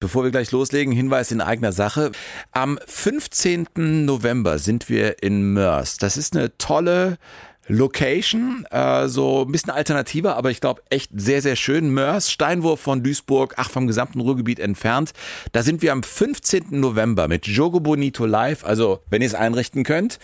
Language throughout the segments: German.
Bevor wir gleich loslegen, Hinweis in eigener Sache. Am 15. November sind wir in Mörs. Das ist eine tolle Location, äh, so ein bisschen alternativer, aber ich glaube echt sehr, sehr schön. Mörs, Steinwurf von Duisburg, ach, vom gesamten Ruhrgebiet entfernt. Da sind wir am 15. November mit Jogo Bonito live. Also, wenn ihr es einrichten könnt,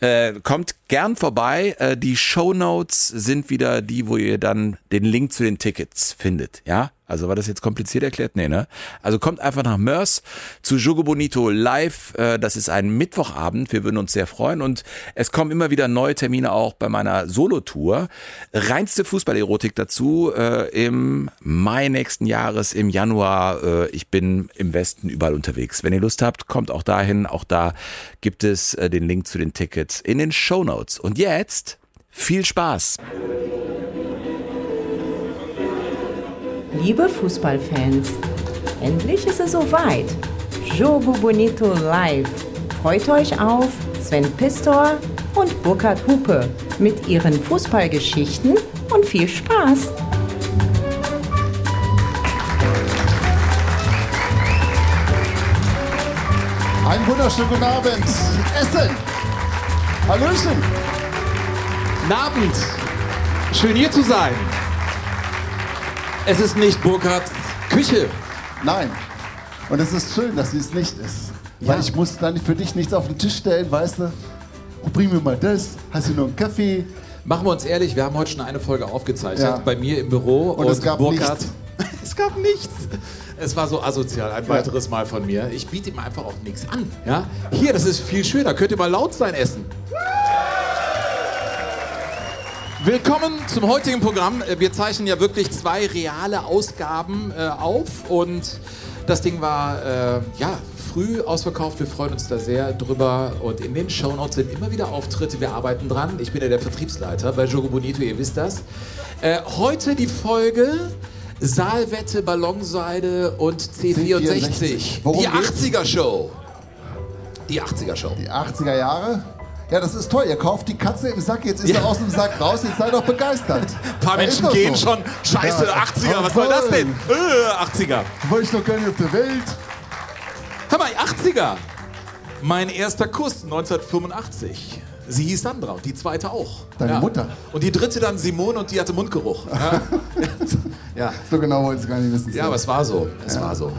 äh, kommt gern vorbei. Äh, die Show Notes sind wieder die, wo ihr dann den Link zu den Tickets findet. Ja, also war das jetzt kompliziert erklärt? Nee, ne? Also kommt einfach nach Mörs zu Jogo Bonito live. Äh, das ist ein Mittwochabend. Wir würden uns sehr freuen. Und es kommen immer wieder neue Termine auch bei meiner Solo-Tour. Reinste Fußballerotik dazu äh, im Mai nächsten Jahres, im Januar. Äh, ich bin im Westen überall unterwegs. Wenn ihr Lust habt, kommt auch dahin. Auch da gibt es den Link zu den Tickets in den Show Notes. Und jetzt viel Spaß! Liebe Fußballfans, endlich ist es soweit. Jogo Bonito Live freut euch auf Sven Pistor und Burkhard Hupe mit ihren Fußballgeschichten und viel Spaß. Einen wunderschönen guten Abend. Essen. Hallöchen. Guten Abend. Schön hier zu sein. Es ist nicht Burkhards Küche. Nein. Und es ist schön, dass sie es nicht ist. Ja. Weil ich muss dann für dich nichts auf den Tisch stellen, weißt du? Oh, bring mir mal das. Hast du noch einen Kaffee? Machen wir uns ehrlich, wir haben heute schon eine Folge aufgezeichnet ja. bei mir im Büro. Und, und es gab Burkhard, nichts. es gab nichts. Es war so asozial, ein ja. weiteres Mal von mir. Ich biete ihm einfach auch nichts an. Ja? Hier, das ist viel schöner. Könnt ihr mal laut sein essen? Willkommen zum heutigen Programm. Wir zeichnen ja wirklich zwei reale Ausgaben äh, auf und das Ding war äh, ja früh ausverkauft. Wir freuen uns da sehr drüber und in den Shownotes sind immer wieder Auftritte. Wir arbeiten dran. Ich bin ja der Vertriebsleiter bei Jogo Bonito, ihr wisst das. Äh, heute die Folge Saalwette, Ballonseide und C64. C64. Die 80er Show. Die 80er Show. Die 80er Jahre? Ja, das ist toll. Ihr kauft die Katze im Sack, jetzt ist ja. er aus dem Sack raus, jetzt seid doch begeistert. Ein paar Menschen gehen so. schon. Scheiße, ja. 80er, was soll das denn? Äh, 80er. War ich doch gar nicht auf der Welt. Hör mal, 80er. Mein erster Kuss 1985. Sie hieß Sandra und die zweite auch. Deine ja. Mutter. Und die dritte dann Simone und die hatte Mundgeruch. Ja. ja. So genau wollte ich es gar nicht wissen. Ja, aber es war so. Es war so.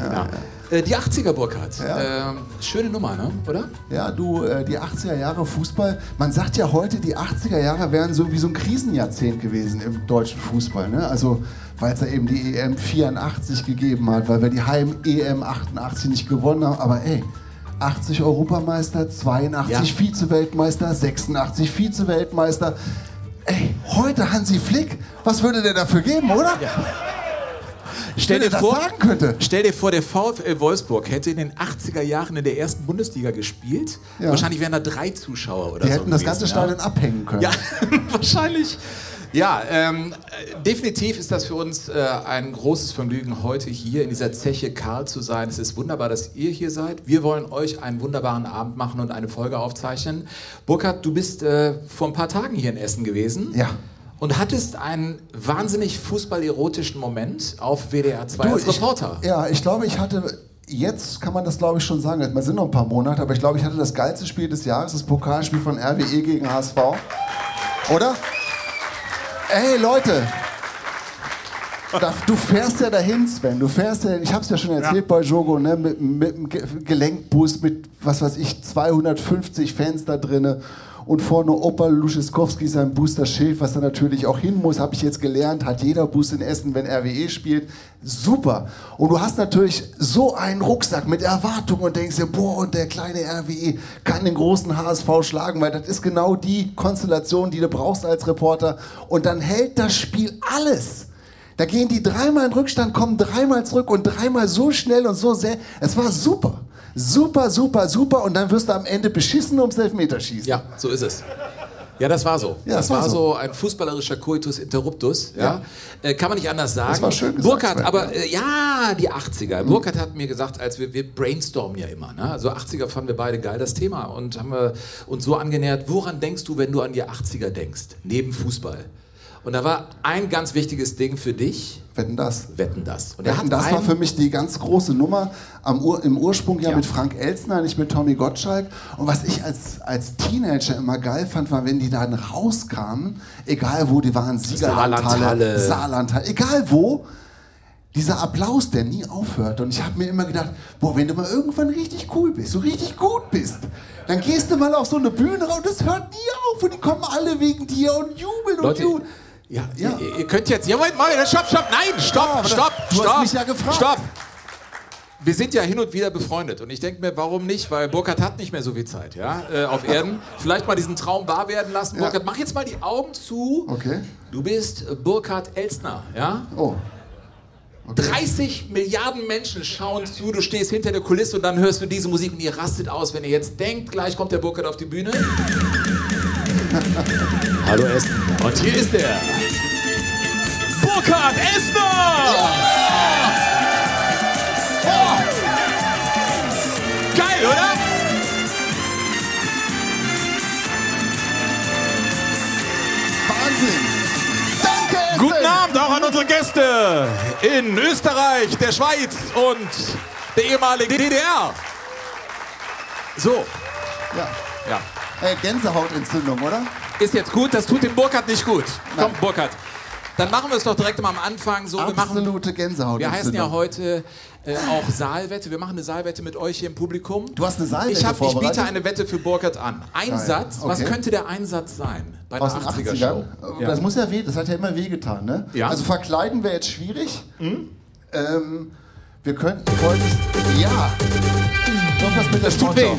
Äh, die 80er, Burkhardt. Ähm, schöne Nummer, ne? oder? Ja, du, äh, die 80er Jahre Fußball. Man sagt ja heute, die 80er Jahre wären so wie so ein Krisenjahrzehnt gewesen im deutschen Fußball. Ne? Also, weil es ja eben die EM 84 gegeben hat, weil wir die Heim-EM 88 nicht gewonnen haben. Aber ey, 80 Europameister, 82 ja. Vize-Weltmeister, 86 Vize-Weltmeister. Ey, heute Hansi Flick, was würde der dafür geben, oder? Ja. Stell dir, vor, stell dir vor, der VfL Wolfsburg hätte in den 80er Jahren in der ersten Bundesliga gespielt. Ja. Wahrscheinlich wären da drei Zuschauer oder Die so. hätten gewesen, das ganze Stadion ja. abhängen können. Ja, wahrscheinlich. Ja, ähm, definitiv ist das für uns äh, ein großes Vergnügen, heute hier in dieser Zeche Karl zu sein. Es ist wunderbar, dass ihr hier seid. Wir wollen euch einen wunderbaren Abend machen und eine Folge aufzeichnen. Burkhard, du bist äh, vor ein paar Tagen hier in Essen gewesen. Ja und hattest einen wahnsinnig fußballerotischen Moment auf WDR 2 du, als Reporter. Ich, ja, ich glaube, ich hatte jetzt kann man das glaube ich schon sagen. Man sind noch ein paar Monate, aber ich glaube, ich hatte das geilste Spiel des Jahres, das Pokalspiel von RWE gegen HSV. Oder? Ey Leute, du fährst ja dahin, Sven. Du fährst ja, ich habe es ja schon erzählt ja. bei Jogo, ne, mit, mit einem Gelenkbus mit, was weiß ich, 250 Fans da drinnen und vorne Opa Luscheskowski sein Booster-Schild, was da natürlich auch hin muss, habe ich jetzt gelernt, hat jeder Bus in Essen, wenn RWE spielt. Super. Und du hast natürlich so einen Rucksack mit Erwartungen und denkst dir, boah, und der kleine RWE kann den großen HSV schlagen, weil das ist genau die Konstellation, die du brauchst als Reporter. Und dann hält das Spiel alles. Da gehen die dreimal in Rückstand, kommen dreimal zurück und dreimal so schnell und so sehr. Es war super. Super, super, super. Und dann wirst du am Ende beschissen ums Elfmeterschießen. Ja, so ist es. Ja, das war so. Ja, das, das war, war so. ein fußballerischer Coitus interruptus. Ja. ja. Äh, kann man nicht anders sagen. Das war schön gesagt. Burkhardt, aber äh, ja, die 80er. Mhm. Burkhardt hat mir gesagt, als wir, wir brainstormen ja immer. Ne? Also 80er fanden wir beide geil, das Thema. Und haben wir uns so angenähert, woran denkst du, wenn du an die 80er denkst? Neben Fußball. Und da war ein ganz wichtiges Ding für dich. Wetten das? Wetten das. Und Wetten, das war für mich die ganz große Nummer. Am Ur, Im Ursprung ja, Ja. mit Frank Elstner, nicht mit Tommy Gottschalk. Und was ich als, als Teenager immer geil fand, war, wenn die dann rauskamen, egal wo die waren, Siegerlandhalle, Saarlandhalle. Saarlandhalle, egal wo, dieser Applaus, der nie aufhört. Und ich habe mir immer gedacht, boah, wenn du mal irgendwann richtig cool bist, so richtig gut bist, dann gehst du mal auf so eine Bühne raus und das hört nie auf. Und die kommen alle wegen dir und jubeln Leute, und jubeln. Ja, Ja. Ihr, ihr könnt jetzt. Ja, Moment, mal, stopp, stopp, nein, stopp, aber stopp, du hast stopp. mich ja gefragt. Stopp. Wir sind ja hin und wieder befreundet und ich denke mir, warum nicht? Weil Burkhard hat nicht mehr so viel Zeit, ja, äh, auf Erden. Vielleicht mal diesen Traum wahr werden lassen. Ja. Burkhard, mach jetzt mal die Augen zu. Okay. Du bist Burkhard Elstner, ja? Oh. 30 Milliarden Menschen schauen zu, du stehst hinter der Kulisse und dann hörst du diese Musik und ihr rastet aus, wenn ihr jetzt denkt, gleich kommt der Burkhard auf die Bühne. Hallo Essen. Und hier ist der Burkhard Esner! Geil, oder? Wahnsinn! Danke, Essen! Guten Abend auch an unsere Gäste in Österreich, der Schweiz und der ehemaligen DDR. So, Ja. ja. Äh, Gänsehautentzündung, oder? Ist jetzt gut, das tut dem Burkhard nicht gut. Komm, Burkhard. Dann machen wir es doch direkt mal am Anfang so. Wir, machen, Absolute Gänsehautentzündung. wir heißen ja heute äh, auch Saalwette. Wir machen eine Saalwette mit euch hier im Publikum. Du hast eine Saalwette ich, hab, ich biete eine Wette für Burkhard an. Ein Geil. Satz, was Okay. könnte der Einsatz sein bei Aus den 80er 80ern. Show? Äh, Das muss ja weh, das hat ja immer wehgetan, ne? Ja. Also verkleiden wäre jetzt schwierig. Ähm, wir könnten folgendes. Ja! Irgendwas mit der tut Sportschau.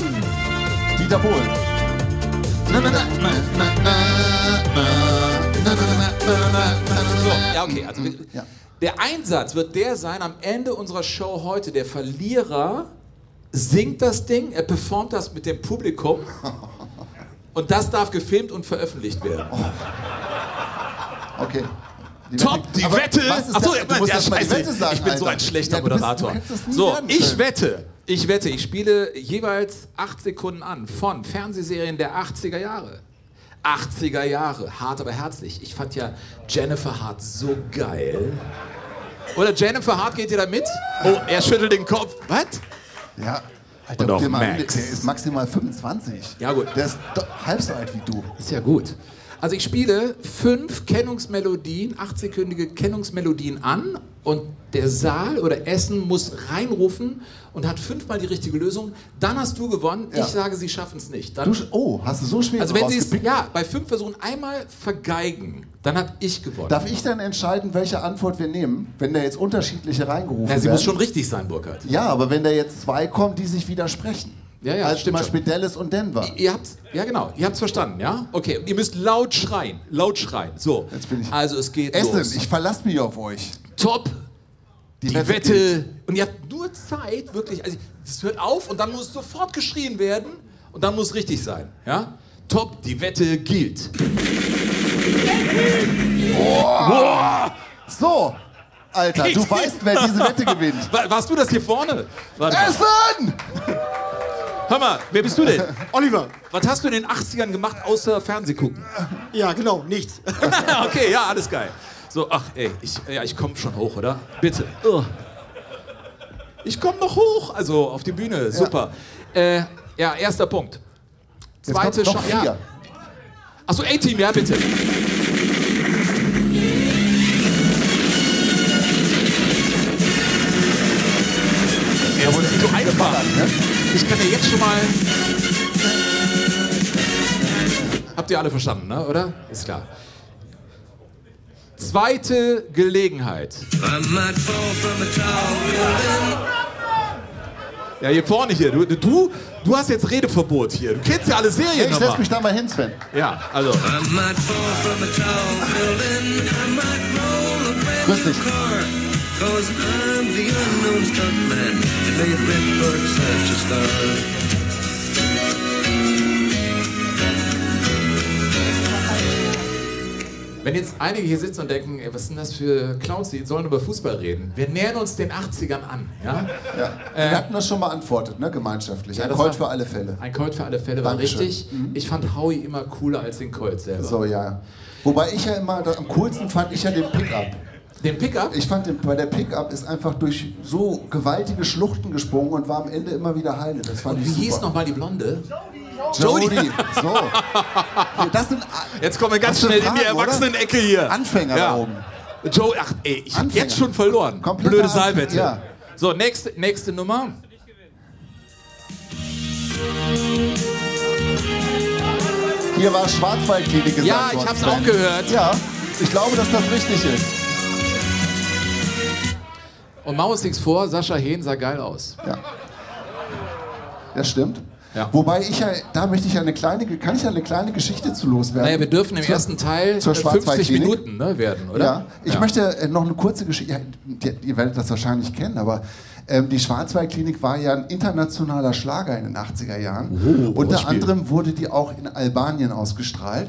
Dieter Bohlen. So, ja, okay. Also, wir- Ja. Der Einsatz wird der sein am Ende unserer Show heute. Der Verlierer singt das Ding, er performt das mit dem Publikum. Und das darf gefilmt und veröffentlicht werden. Okay. Die Top, die Wette. Achso, du musst erst mal die scheiße. Wette sagen, ich bin so Alter. ein schlechter Ja, bist- Moderator. nie so, ich wette, ich wette, ich spiele jeweils acht Sekunden an von Fernsehserien der 80er Jahre. 80er Jahre, hart aber herzlich. Ich fand ja Jennifer Hart so geil. Oder Jennifer Hart geht ihr da mit? Oh, er schüttelt den Kopf. Was? Ja. Und guck auch dir mal Max. Der ist maximal 25. Ja, gut. Der ist halb so alt wie du. Ist ja gut. Also ich spiele fünf Kennungsmelodien, achtsekündige Kennungsmelodien an und der Saal oder Essen muss reinrufen und hat fünfmal die richtige Lösung. Dann hast du gewonnen. Ja. Ich sage, sie schaffen es nicht. Dann, Du, oh, hast du so schwer also wenn sie es ja, bei fünf Versuchen einmal vergeigen, dann habe ich gewonnen. Darf ich dann entscheiden, welche Antwort wir nehmen, wenn da jetzt unterschiedliche reingerufen Na, sie werden? muss schon richtig sein, Burkhard. Ja, aber wenn da jetzt zwei kommen, die sich widersprechen. Ja, ja, Als zum Beispiel Dallas und Denver. Ihr habt's, ja genau, ihr habt's verstanden, ja? Okay, und ihr müsst laut schreien, laut schreien. So, Jetzt bin ich- also es geht Essen, los. ich verlasse mich auf euch. Top, die, Wette Wette. gilt. Und ihr habt nur Zeit, wirklich. Also, das hört auf und dann muss sofort geschrien werden und dann muss richtig sein. Ja? Top, die Wette gilt. So, Alter, du weißt, wer diese Wette gewinnt. Wa- Warst du das hier vorne? Warte. Essen! Hör mal, wer bist du denn? Oliver. Was hast du in den 80ern gemacht, außer Fernseh gucken? Ja, genau, nichts. okay, ja, alles geil. So, ach, ey, ich, ja, ich komme schon hoch, oder? Bitte. Ugh. Ich komme noch hoch, also auf die Bühne, super. Äh, ja, erster Punkt. Jetzt Zweite Chance. Ja. Achso, A-Team, ja, bitte. Ja, ist so einfach. Ne? Ich kann ja jetzt schon mal. Habt ihr alle verstanden, ne? oder? Ist klar. Zweite Gelegenheit. Ja, hier vorne hier. Du, du, du hast jetzt Redeverbot hier. Du kennst ja alle Serien Ich setz mich da mal hin, Sven. Ja, also. Grüß dich. Cause I'm the unknown stuntman. Today at Redbird such a star. Wenn jetzt einige hier sitzen und denken, ey, was sind das für Clowns, die sollen über Fußball reden. Wir nähern uns den 80ern an. Ja? Ja. Wir hatten das schon mal antwortet, ne? gemeinschaftlich. Ja, Ein Colt war- für alle Fälle. Ein Colt für alle Fälle war Dankeschön. richtig. Ich fand Howie immer cooler als den Colt selber. So, ja. Wobei ich ja immer, am coolsten fand ich ja den Pickup. Den Pickup? Ich fand, den, bei der Pickup ist einfach durch so gewaltige Schluchten gesprungen und war am Ende immer wieder heile. Das fand Wie ich hieß super. nochmal die Blonde? Jody. Jody. So. Das sind Jetzt kommen wir ganz schnell in die Fragen? Erwachsenen-Ecke hier. Anfänger ja. da oben. Joe, ach ey, ich hab jetzt schon verloren. Kompletter Blöde Saalwette. ja. So, nächste, nächste Nummer. Hier war Schwarzwaldklinik gesagt Ja, ich hab's auch gehört. Ja, ich glaube, dass das richtig ist. Und machen wir uns nichts vor, Sascha Hehn sah geil aus. Ja. Das stimmt. Ja. Wobei ich ja, da möchte ich ja eine kleine, kann ich ja eine kleine Geschichte zu loswerden. Naja, wir dürfen im Zur- ersten Teil zur äh, 50 Schwarzwaldklinik. Minuten ne, werden, oder? Ja, ich möchte äh, noch eine kurze Geschichte. Ja, die- ihr werdet das wahrscheinlich kennen, aber ähm, die Schwarzwaldklinik war ja ein internationaler Schlager in den 80er Jahren. Oh, Unter anderem wurde die auch in Albanien ausgestrahlt.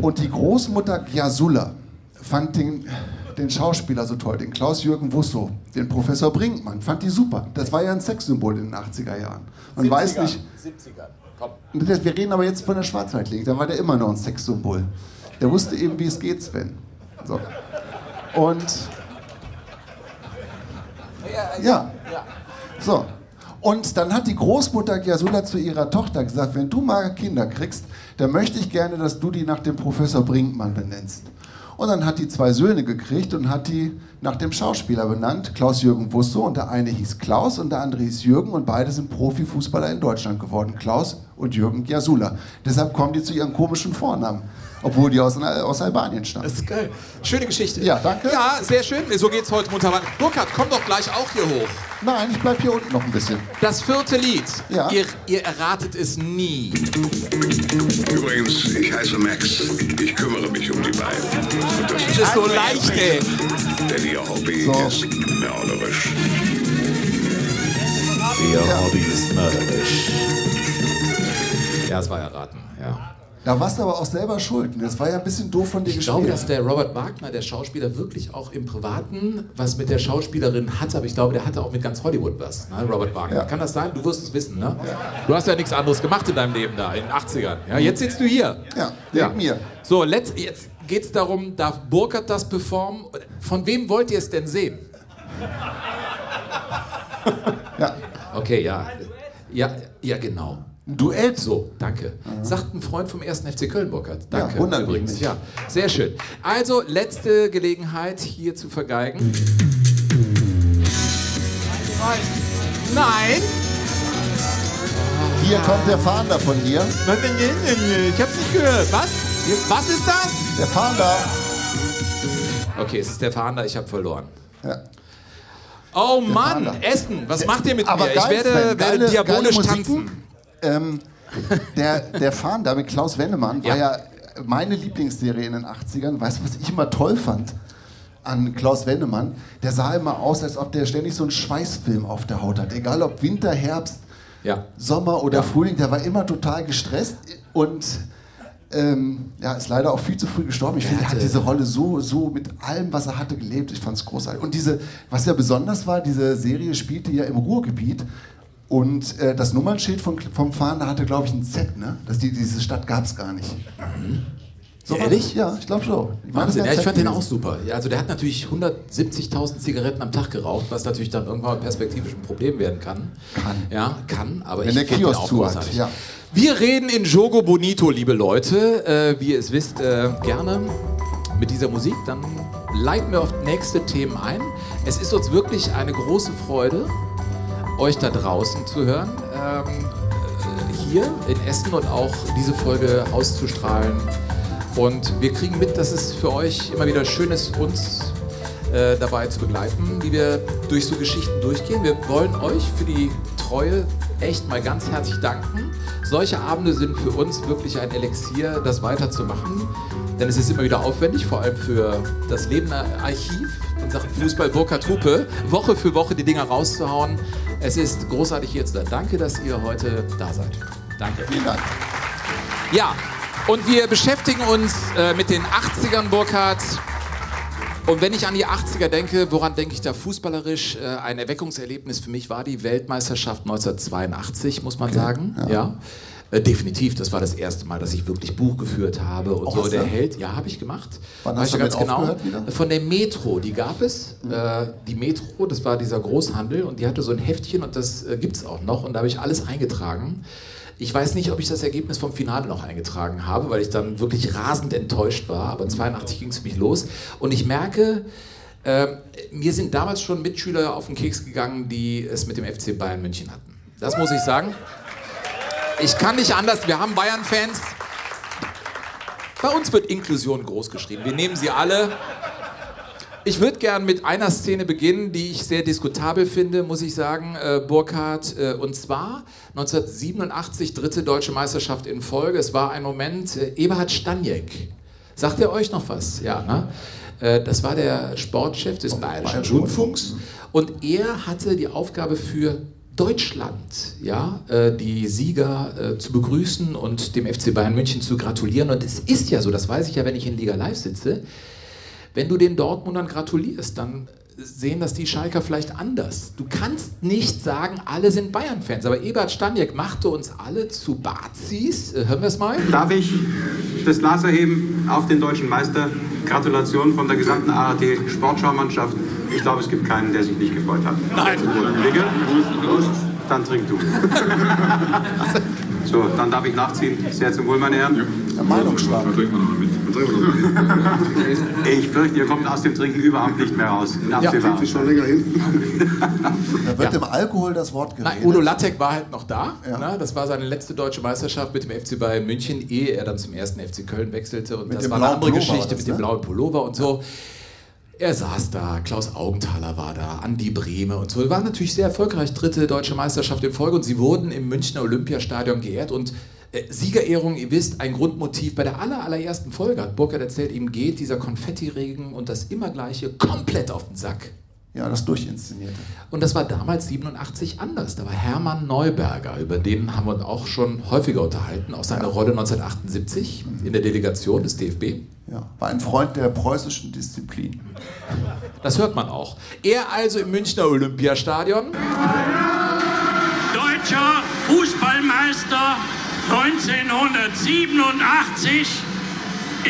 Und die Großmutter Gyasula fand den, den Schauspieler so toll, den Klaus-Jürgen Wusso, den Professor Brinkmann, fand die super. Das war ja ein Sexsymbol in den 80er Jahren. Man weiß nicht. 70er. Komm. Wir reden aber jetzt von der Schwarzwaldklinik, da war der immer noch ein Sexsymbol. Der wusste eben, wie es geht, Sven. So. Und. Ja. So. Und dann hat die Großmutter Gyasula zu ihrer Tochter gesagt, wenn du mal Kinder kriegst, dann möchte ich gerne, dass du die nach dem Professor Brinkmann benennst. Und dann hat die zwei Söhne gekriegt und hat die nach dem Schauspieler benannt, Klaus-Jürgen Wusso. Und der eine hieß Klaus und der andere hieß Jürgen und beide sind Profifußballer in Deutschland geworden, Klaus und Jürgen Gyasula. Deshalb kommen die zu ihren komischen Vornamen, obwohl die aus, aus Albanien stammen. Das ist geil. Schöne Geschichte. Ja, danke. Ja, sehr schön. So geht's heute munter weiter. Burkhard, komm doch gleich auch hier hoch. Nein, ich bleib hier unten noch ein bisschen. Das vierte Lied. Ja. Ihr, ihr erratet es nie. Übrigens, ich heiße Max. Ich kümmere mich um die beiden. Und das Das ist so leicht, ey. Denn ihr Hobby So. ist mörderisch. Ihr Hobby ist mörderisch. Ja, es war erraten. Ja. Da warst du aber auch selber schuld. Das war ja ein bisschen doof von dir Ich gespielt. glaube, dass der Robert Wagner, der Schauspieler, wirklich auch im Privaten was mit der Schauspielerin hatte, aber ich glaube, der hatte auch mit ganz Hollywood was, ne? Robert Wagner. Ja. Kann das sein? Du wirst es wissen, ne? Du hast ja nichts anderes gemacht in deinem Leben da, in den 80ern. Ja, jetzt sitzt du hier. Ja, neben mir. So, jetzt geht es darum, darf Burkhardt das performen? Von wem wollt ihr es denn sehen? Ja. Okay, ja. Ja, ja genau. Ein Duett. So, danke. Sagt ein Freund vom 1. FC Köln, Burkhardt. Danke. Ja, wundert übrigens. Ja, sehr schön. Also, letzte Gelegenheit hier zu vergeigen. Nein! Hier kommt der Fahnder von hier. Ich hab's nicht gehört. Was? Was ist das? Der Fahnder. Okay, es ist der Fahnder, ich habe verloren. Ja. Oh Mann, Fahnder. Essen, was macht ihr mit Aber mir? geil, ich werde, werde geile- diabolisch geile tanzen. Ähm, der, der Fahnder mit Klaus Wennemann war Ja. ja meine Lieblingsserie in den 80ern. Weißt du, was ich immer toll fand an Klaus Wennemann? Der sah immer aus, als ob der ständig so einen Schweißfilm auf der Haut hat. Egal ob Winter, Herbst, Ja. Sommer oder Ja. Frühling, der war immer total gestresst und ähm, ja, ist leider auch viel zu früh gestorben. Ich finde, er hat diese Rolle so, so mit allem, was er hatte, gelebt. Ich fand es großartig. Und diese, was ja besonders war, diese Serie spielte ja im Ruhrgebiet. Und äh, das Nummernschild von, vom Fahnder hatte, glaube ich, ein Z. Ne? Das, die, diese Stadt gab es gar nicht. So war Ehrlich? Ja, ich glaube schon. Ich Wahnsinn, ja, ich fand den auch super. Ja, also der hat natürlich 170.000 Zigaretten am Tag geraucht, was natürlich dann irgendwann perspektivisch ein Problem werden kann. Kann. Ja, kann, aber Wenn ich der Kiosk auch zu hat, ja. Wir reden in Jogo Bonito, liebe Leute. Äh, wie ihr es wisst, äh, gerne mit dieser Musik. Dann leiten wir auf nächste Themen ein. Es ist uns wirklich eine große Freude, euch da draußen zu hören. Ähm, äh, hier in Essen und auch diese Folge auszustrahlen. Und wir kriegen mit, dass es für euch immer wieder schön ist, uns äh, dabei zu begleiten, wie wir durch so Geschichten durchgehen. Wir wollen euch für die Treue echt mal ganz herzlich danken. Solche Abende sind für uns wirklich ein Elixier, das weiterzumachen. Denn es ist immer wieder aufwendig, vor allem für das Lebende Archiv in Sachen Fußball Burkhard Hupe, Woche für Woche die Dinger rauszuhauen. Es ist großartig hier zu sein. Danke, dass ihr heute da seid. Danke. Vielen Dank. Ja, Und wir beschäftigen uns äh, mit den 80ern, Burkhard. Und wenn ich an die 80er denke, woran denke ich da fußballerisch? Äh, ein Erweckungserlebnis für mich war die Weltmeisterschaft 1982, muss man sagen. Ja. Äh, definitiv, das war das erste Mal, dass ich wirklich Buch geführt habe und Oh, so. Der? Held, ja, habe ich gemacht. Wann hast du ganz genau. wieder? Mhm. Von der Metro, die gab es. Äh, die Metro, das war dieser Großhandel und die hatte so ein Heftchen und das äh, gibt es auch noch und da habe ich alles eingetragen. Ich weiß nicht, ob ich das Ergebnis vom Finale noch eingetragen habe, weil ich dann wirklich rasend enttäuscht war. Aber 82 ging es für mich los. Und ich merke, äh, mir sind damals schon Mitschüler auf den Keks gegangen, die es mit dem FC Bayern München hatten. Das muss ich sagen. Ich kann nicht anders. Wir haben Bayern-Fans. Bei uns wird Inklusion groß geschrieben. Wir nehmen sie alle. Ich würde gern mit einer Szene beginnen, die ich sehr diskutabel finde, muss ich sagen, äh, Burkhardt. Äh, und zwar 1987, dritte deutsche Meisterschaft in Folge. Es war ein Moment, äh, Eberhard Staniek. Sagt er euch noch was? Ja, ne? Äh, das war der Sportchef des Bayerischen Rundfunks. Und er hatte die Aufgabe für Deutschland, ja, äh, die Sieger äh, zu begrüßen und dem FC Bayern München zu gratulieren. Und es ist ja so, das weiß ich ja, wenn ich in Liga Live sitze, wenn du den Dortmundern gratulierst, dann sehen das die Schalker vielleicht anders. Du kannst nicht sagen, alle sind Bayern-Fans, aber Ebert Staniek machte uns alle zu Bazis. Äh, hören wir es mal? Darf ich das Glas erheben auf den deutschen Meister? Gratulation von der gesamten ARD Sportschaumannschaft. Ich glaube, es gibt keinen, der sich nicht gefreut hat. Nein. Prost, dann trink du. So, dann darf ich nachziehen. Sehr zum Wohl, meine Herren. Der Meinungsstark. Ich fürchte, ihr kommt aus dem Trinken überhaupt nicht mehr raus. Absehbarer Zeit. schon länger hin. Da wird dem Alkohol das Wort geredet. Nein, Udo Lattek war halt noch da. Ja. Ne? Das war seine letzte deutsche Meisterschaft mit dem FC Bayern München, ehe er dann zum ersten FC Köln wechselte. Und Mit das dem war eine blauen andere Pullover Geschichte das, mit dem ne? blauen Pullover und so. Er saß da, Klaus Augenthaler war da, Andi Brehme und so. War natürlich sehr erfolgreich, dritte deutsche Meisterschaft in Folge und sie wurden im Münchner Olympiastadion geehrt und äh, Siegerehrung, ihr wisst, ein Grundmotiv bei der aller, allerersten Folge hat Burkhard erzählt, ihm geht dieser Konfettiregen und das immer gleiche komplett auf den Sack. Ja, das Durchinszenierte. Und das war damals 87 anders. Da war Hermann Neuberger, über den haben wir uns auch schon häufiger unterhalten, auch seine Rolle 1978 in der Delegation des DFB. Ja, war ein Freund der preußischen Disziplin. Das hört man auch. Er also im Münchner Olympiastadion. Deutscher Fußballmeister 1987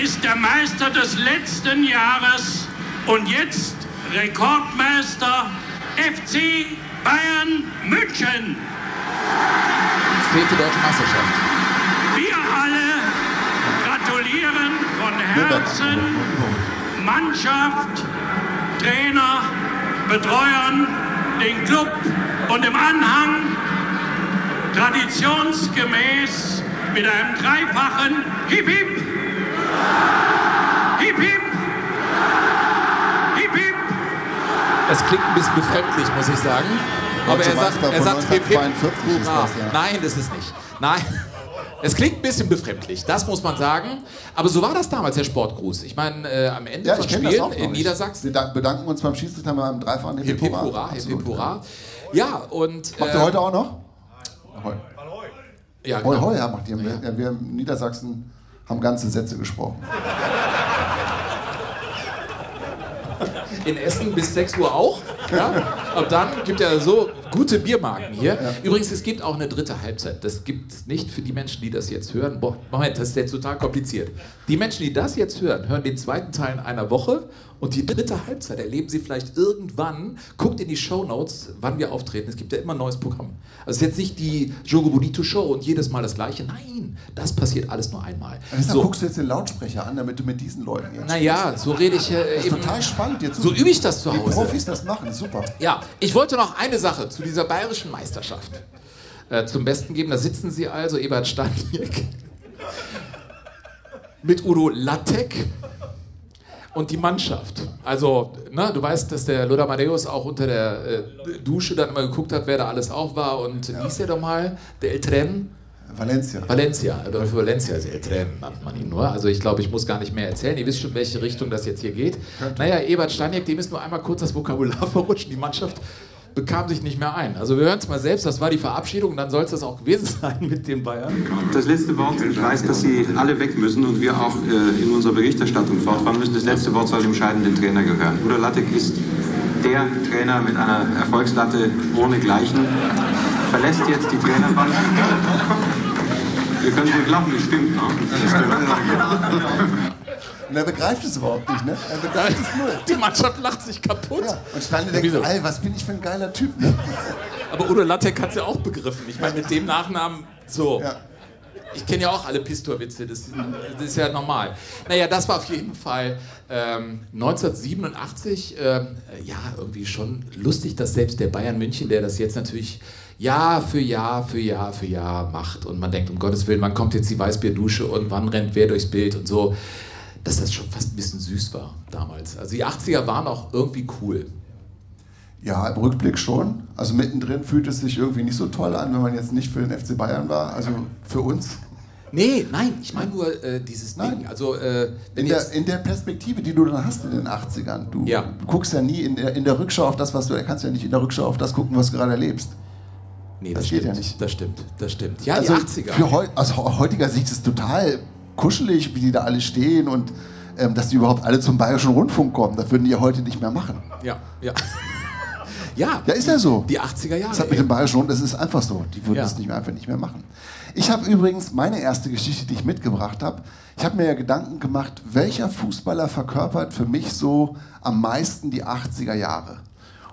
ist der Meister des letzten Jahres und jetzt Rekordmeister FC Bayern München. Zehnte deutsche Meisterschaft. Wir alle gratulieren von Herzen Mannschaft, Trainer, Betreuern, den Club und im Anhang traditionsgemäß mit einem dreifachen Hip. Hip Hip. Hip Hip. Es klingt ein bisschen befremdlich, muss ich sagen. Aber er sagt, er sagt Hip Hip. 1942 ist Ah, das, ja. Nein, das ist nicht. Nein. Es klingt ein bisschen befremdlich, das muss man sagen. Aber so war das damals, der Sportgruß. Ich meine, äh, am Ende Ja, von Spielen in nicht. Niedersachsen. Wir da- bedanken uns beim Schiedsrichter mit einem dreifachen Hip Hip Hurra, Hip Hurra. Ja, und. Macht äh, ihr heute auch noch? Heu. Ja, Hoi, genau. hoi, ja, macht ihr. Ja. Wir in Niedersachsen haben ganze Sätze gesprochen. In Essen bis 6 Uhr auch. Ja? Und dann gibt ja so gute Biermarken hier. Übrigens, es gibt auch eine dritte Halbzeit. Das gibt es nicht für die Menschen, die das jetzt hören. Boah, Moment, das ist jetzt total kompliziert. Die Menschen, die das jetzt hören, hören den zweiten Teil in einer Woche und die dritte Halbzeit erleben sie vielleicht irgendwann. Guckt in die Shownotes, wann wir auftreten. Es gibt ja immer ein neues Programm. Also es ist jetzt nicht die Jogo Bonito Show und jedes Mal das gleiche. Nein, das passiert alles nur einmal. Deshalb So, guckst du jetzt den Lautsprecher an, damit du mit diesen Leuten jetzt naja, so rede ich äh, Das ist eben. total spannend jetzt. So übe ich das zu Hause. Profis das machen, super. Ja, ich wollte noch eine Sache zu dieser bayerischen Meisterschaft äh, zum Besten geben. Da sitzen Sie also, Ebert Staniek, mit Udo Lattek und die Mannschaft. Also, ne, du weißt, dass der Lothar Matthäus auch unter der äh, Dusche dann immer geguckt hat, wer da alles auf war. Und wie hieß der doch mal? Der El Tren? Valencia. Valencia, Adolfo Valencia, also El Tren nannte man ihn nur. Also ich glaube, ich muss gar nicht mehr erzählen. Ihr wisst schon, welche Richtung das jetzt hier geht. Naja, Ebert Staniek, dem ist nur einmal kurz das Vokabular verrutscht. Die Mannschaft bekam sich nicht mehr ein. Also wir hören es mal selbst, das war die Verabschiedung, dann soll es das auch gewesen sein mit den Bayern. Das letzte Wort, ich weiß, dass Sie alle weg müssen und wir auch äh, in unserer Berichterstattung fortfahren müssen. Das letzte Wort soll dem scheidenden Trainer gehören. Udo Lattek ist der Trainer mit einer Erfolgslatte ohne Gleichen. Verlässt jetzt die Trainerbank. Wir können gut lachen, das stimmt. Ne? Das stimmt. Und er begreift es überhaupt nicht, ne? Er begreift es null. Die Mannschaft lacht sich kaputt. Ja. Und stand und denkt, Wieso? ey, was bin ich für ein geiler Typ, ne? Aber Udo Lattek hat es ja auch begriffen. Ich meine, mit dem Nachnamen so. Ja. Ich kenne ja auch alle Pistor-Witze, das, das ist ja normal. Naja, das war auf jeden Fall ähm, 1987, ähm, ja, irgendwie schon lustig, dass selbst der Bayern München, der das jetzt natürlich Jahr für Jahr für Jahr für Jahr macht und man denkt, um Gottes Willen, wann kommt jetzt die Weißbierdusche und wann rennt wer durchs Bild und so, dass das schon fast ein bisschen süß war damals. Also die 80er waren auch irgendwie cool. Ja, im Rückblick schon. Also mittendrin fühlt es sich irgendwie nicht so toll an, wenn man jetzt nicht für den FC Bayern war. Also für uns. Nee, nein, ich meine nur äh, dieses Nein. Ding. Also, äh, In der, in der Perspektive, die du dann hast in den 80ern. Du, Ja. du guckst ja nie in der, in der Rückschau auf das, was du, kannst ja nicht in der Rückschau auf das gucken, was du gerade erlebst. Nee, das das, geht stimmt. ja nicht. Das stimmt, das stimmt. Ja, also die 80er. Für heu, aus heu- heutiger Sicht ist es total kuschelig, wie die da alle stehen und ähm, dass die überhaupt alle zum Bayerischen Rundfunk kommen. Das würden die ja heute nicht mehr machen. Ja, ja. ja, Ja, ist ja so. die 80er Jahre. Das hat mit dem Bayerischen Rundfunk, das ist einfach so. Die würden Ja. das nicht mehr, einfach nicht mehr machen. Ich habe übrigens meine erste Geschichte, die ich mitgebracht habe. Ich habe mir ja Gedanken gemacht, welcher Fußballer verkörpert für mich so am meisten die 80er Jahre.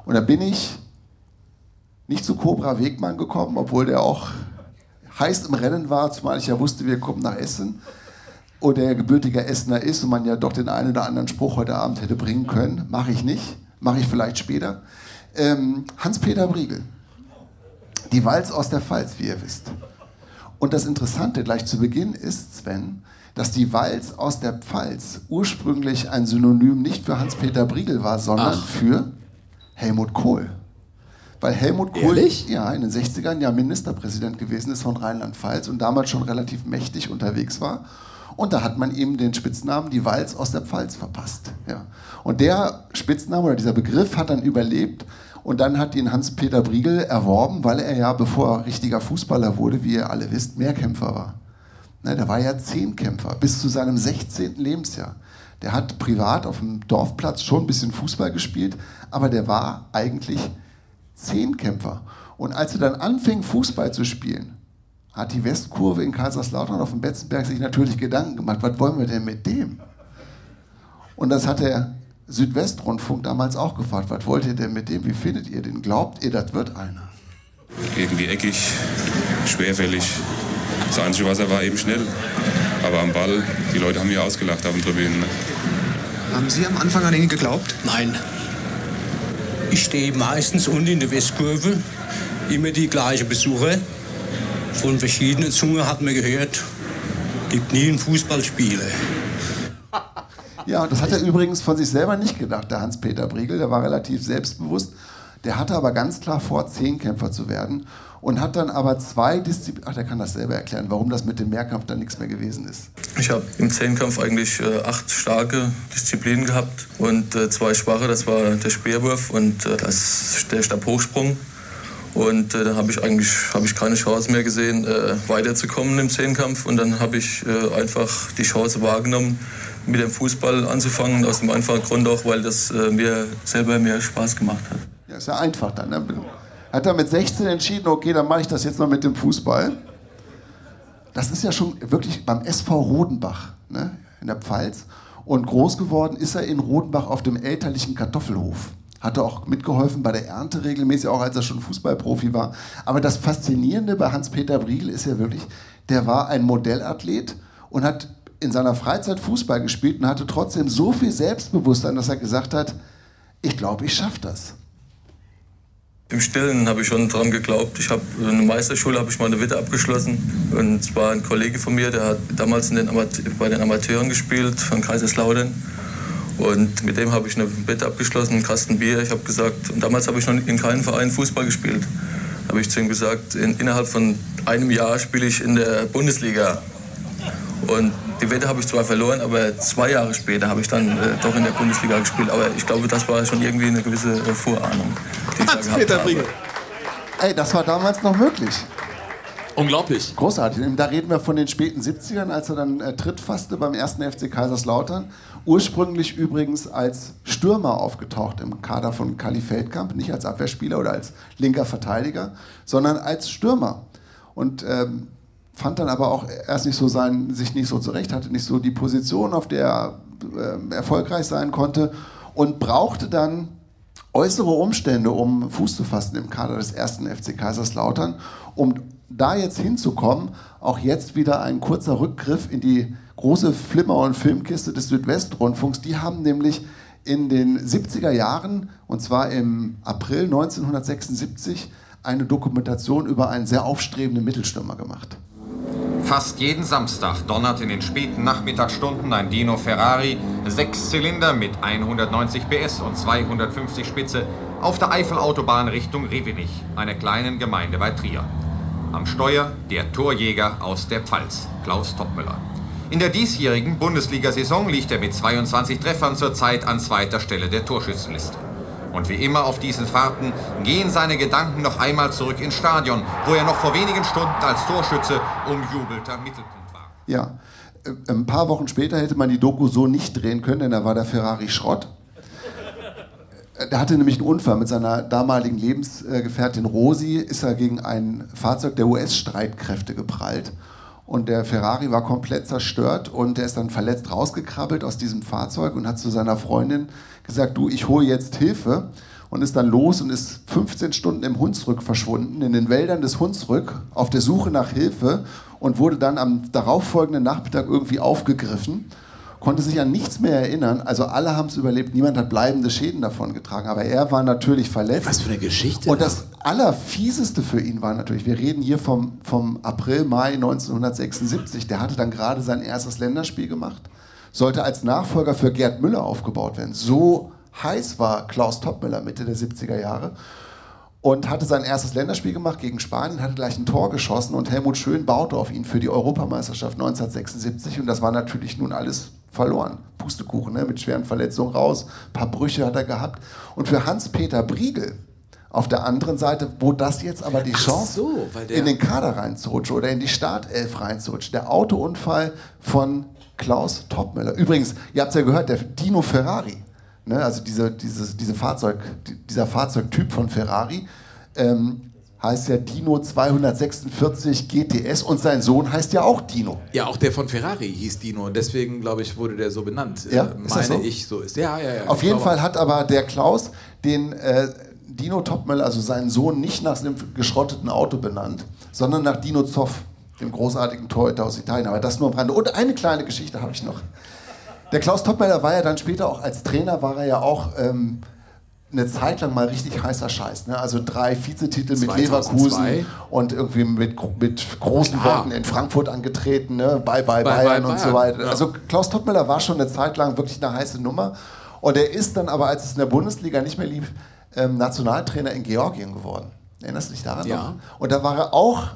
Und da bin ich nicht zu Cobra Wegmann gekommen, obwohl der auch heiß im Rennen war, zumal ich ja wusste, wir kommen nach Essen. Und der gebürtiger Essener ist und man ja doch den einen oder anderen Spruch heute Abend hätte bringen können. Mache ich nicht. Mache ich vielleicht später. Ähm, Hans-Peter Briegel. Die Walz aus der Pfalz, wie ihr wisst. Und das Interessante gleich zu Beginn ist, Sven, dass die Walz aus der Pfalz ursprünglich ein Synonym nicht für Hans-Peter Briegel war, sondern Ach. für Helmut Kohl. Weil Helmut Kohl Ehrlich? ja, in den 60ern ja Ministerpräsident gewesen ist von Rheinland-Pfalz und damals schon relativ mächtig unterwegs war. Und da hat man ihm den Spitznamen die Walz aus der Pfalz verpasst. Ja. Und der Spitzname oder dieser Begriff hat dann überlebt und dann hat ihn Hans-Peter Briegel erworben, weil er ja, bevor er richtiger Fußballer wurde, wie ihr alle wisst, Mehrkämpfer war. Ne, der war ja Zehnkämpfer bis zu seinem 16. Lebensjahr. Der hat privat auf dem Dorfplatz schon ein bisschen Fußball gespielt, aber der war eigentlich Zehnkämpfer. Und als er dann anfing, Fußball zu spielen, hat die Westkurve in Kaiserslautern auf dem Betzenberg sich natürlich Gedanken gemacht, was wollen wir denn mit dem? Und das hat der Südwestrundfunk damals auch gefragt, was wollt ihr denn mit dem, wie findet ihr den? Glaubt ihr, das wird einer? Irgendwie eckig, schwerfällig. Das einzige, was er war, eben schnell. Aber am Ball, die Leute haben mir ausgelacht auf den Tribünen. Ne? Haben Sie am Anfang an ihn geglaubt? Nein. Ich stehe meistens unten in der Westkurve, immer die gleichen Besucher. Von verschiedenen Zungen hat man gehört, gibt nie einen Fußballspieler. Ja, das hat er übrigens von sich selber nicht gedacht, der Hans-Peter Briegel. Der war relativ selbstbewusst. Der hatte aber ganz klar vor, Zehnkämpfer zu werden und hat dann aber zwei Disziplinen. Ach, der kann das selber erklären, warum das mit dem Mehrkampf dann nichts mehr gewesen ist. Ich habe im Zehnkampf eigentlich äh, acht starke Disziplinen gehabt und äh, zwei schwache. Das war der Speerwurf und äh, das, der Stabhochsprung. Und äh, da habe ich eigentlich hab ich keine Chance mehr gesehen, äh, weiterzukommen im Zehnkampf. Und dann habe ich äh, einfach die Chance wahrgenommen, mit dem Fußball anzufangen. Aus dem einfachen Grund auch, weil das äh, mir selber mehr Spaß gemacht hat. Ja, ist ja einfach dann. Ne? Hat er mit 16 entschieden, okay, dann mache ich das jetzt noch mit dem Fußball. Das ist ja schon wirklich beim SV Rodenbach ne, in der Pfalz. Und groß geworden ist er in Rodenbach auf dem elterlichen Kartoffelhof. Hatte auch mitgeholfen bei der Ernte regelmäßig, auch als er schon Fußballprofi war. Aber das Faszinierende bei Hans-Peter Briegel ist ja wirklich, der war ein Modellathlet und hat in seiner Freizeit Fußball gespielt und hatte trotzdem so viel Selbstbewusstsein, dass er gesagt hat, ich glaube, ich schaffe das. Im Stillen habe ich schon dran geglaubt. Ich habe in der Meisterschule habe ich meine Witte abgeschlossen und es war ein Kollege von mir, der hat damals den bei den Amateuren gespielt von Kaiserslautern und mit dem habe ich eine Wette abgeschlossen, einen Kasten Bier. Ich habe gesagt und damals habe ich noch in keinem Verein Fußball gespielt. Habe ich zu ihm gesagt, in, innerhalb von einem Jahr spiele ich in der Bundesliga. Und die Wette habe ich zwar verloren, aber zwei Jahre später habe ich dann äh, doch in der Bundesliga gespielt. Aber ich glaube, das war schon irgendwie eine gewisse äh, Vorahnung, die Hans-Peter Briegel. Ey, das war damals noch möglich. Unglaublich. Großartig. Da reden wir von den späten 70ern, als er dann äh, Tritt fasste beim ersten FC Kaiserslautern. Ursprünglich übrigens als Stürmer aufgetaucht im Kader von Kali Feldkamp, nicht als Abwehrspieler oder als linker Verteidiger, sondern als Stürmer. Und ähm, fand dann aber auch erst nicht so sein, sich nicht so zurecht, hatte nicht so die Position, auf der er äh, erfolgreich sein konnte und brauchte dann äußere Umstände, um Fuß zu fassen im Kader des ersten FC Kaiserslautern, um da jetzt hinzukommen, auch jetzt wieder ein kurzer Rückgriff in die große Flimmer- und Filmkiste des Südwestrundfunks. Die haben nämlich in den 70er Jahren, und zwar im April 1976, eine Dokumentation über einen sehr aufstrebenden Mittelstürmer gemacht. Fast jeden Samstag donnert in den späten Nachmittagsstunden ein Dino Ferrari, sechs Zylinder mit 190 PS und 250 Spitze, auf der Eifelautobahn Richtung Revenich, einer kleinen Gemeinde bei Trier. Am Steuer der Torjäger aus der Pfalz, Klaus Toppmüller. In der diesjährigen Bundesliga-Saison liegt er mit 22 Treffern zurzeit an zweiter Stelle der Torschützenliste. Und wie immer auf diesen Fahrten gehen seine Gedanken noch einmal zurück ins Stadion, wo er noch vor wenigen Stunden als Torschütze umjubelter Mittelpunkt war. Ja, äh, ein paar Wochen später hätte man die Doku so nicht drehen können, denn da war der Ferrari Schrott. Der hatte nämlich einen Unfall mit seiner damaligen Lebensgefährtin Rosi, ist er gegen ein Fahrzeug der US-Streitkräfte geprallt. Und der Ferrari war komplett zerstört und der ist dann verletzt rausgekrabbelt aus diesem Fahrzeug und hat zu seiner Freundin gesagt, du, ich hole jetzt Hilfe und ist dann los und ist 15 Stunden im Hunsrück verschwunden, in den Wäldern des Hunsrück, auf der Suche nach Hilfe und wurde dann am darauffolgenden Nachmittag irgendwie aufgegriffen konnte sich an nichts mehr erinnern. Also alle haben es überlebt, niemand hat bleibende Schäden davon getragen. Aber er war natürlich verletzt. Was für eine Geschichte. Und das Allerfieseste für ihn war natürlich, wir reden hier vom, vom April, Mai 1976, der hatte dann gerade sein erstes Länderspiel gemacht, sollte als Nachfolger für Gerd Müller aufgebaut werden. So heiß war Klaus Toppmüller Mitte der 70er Jahre und hatte sein erstes Länderspiel gemacht gegen Spanien, hatte gleich ein Tor geschossen und Helmut Schön baute auf ihn für die Europameisterschaft 1976 und das war natürlich nun alles verloren. Pustekuchen, ne? mit schweren Verletzungen raus, ein paar Brüche hat er gehabt. Und für Hans-Peter Briegel auf der anderen Seite, wo das jetzt aber die Chance, so, in den Kader reinzurutschen oder in die Startelf reinzurutschen. Der Autounfall von Klaus Toppmöller. Übrigens, ihr habt es ja gehört, der Dino Ferrari, ne? also diese, diese, diese Fahrzeug, dieser Fahrzeugtyp von Ferrari, ähm, heißt ja Dino 246 GTS und sein Sohn heißt ja auch Dino. Ja, auch der von Ferrari hieß Dino und deswegen, glaube ich, wurde der so benannt. Ja, äh, meine so? ich, so ist. Ja, ja, ja. Auf jeden glaube Fall hat aber der Klaus den äh, Dino Topmöller, also seinen Sohn, nicht nach einem geschrotteten Auto benannt, sondern nach Dino Zoff, dem großartigen Torhüter aus Italien. Aber das nur am Rande. Und eine kleine Geschichte habe ich noch. Der Klaus Topmöller war ja dann später auch als Trainer, war er ja auch ähm, eine Zeit lang mal richtig heißer Scheiß. Ne? Also drei Vizetitel mit 2002. Leverkusen und irgendwie mit, mit großen Ah. Worten in Frankfurt angetreten, ne? bye, bye, Bye, Bayern bye, und so Bayern. weiter. Ja. Also Klaus Toppmöller war schon eine Zeit lang wirklich eine heiße Nummer. Und er ist dann aber, als es in der Bundesliga nicht mehr lief, ähm, Nationaltrainer in Georgien geworden. Erinnerst du dich daran Ja. noch? Und da war er auch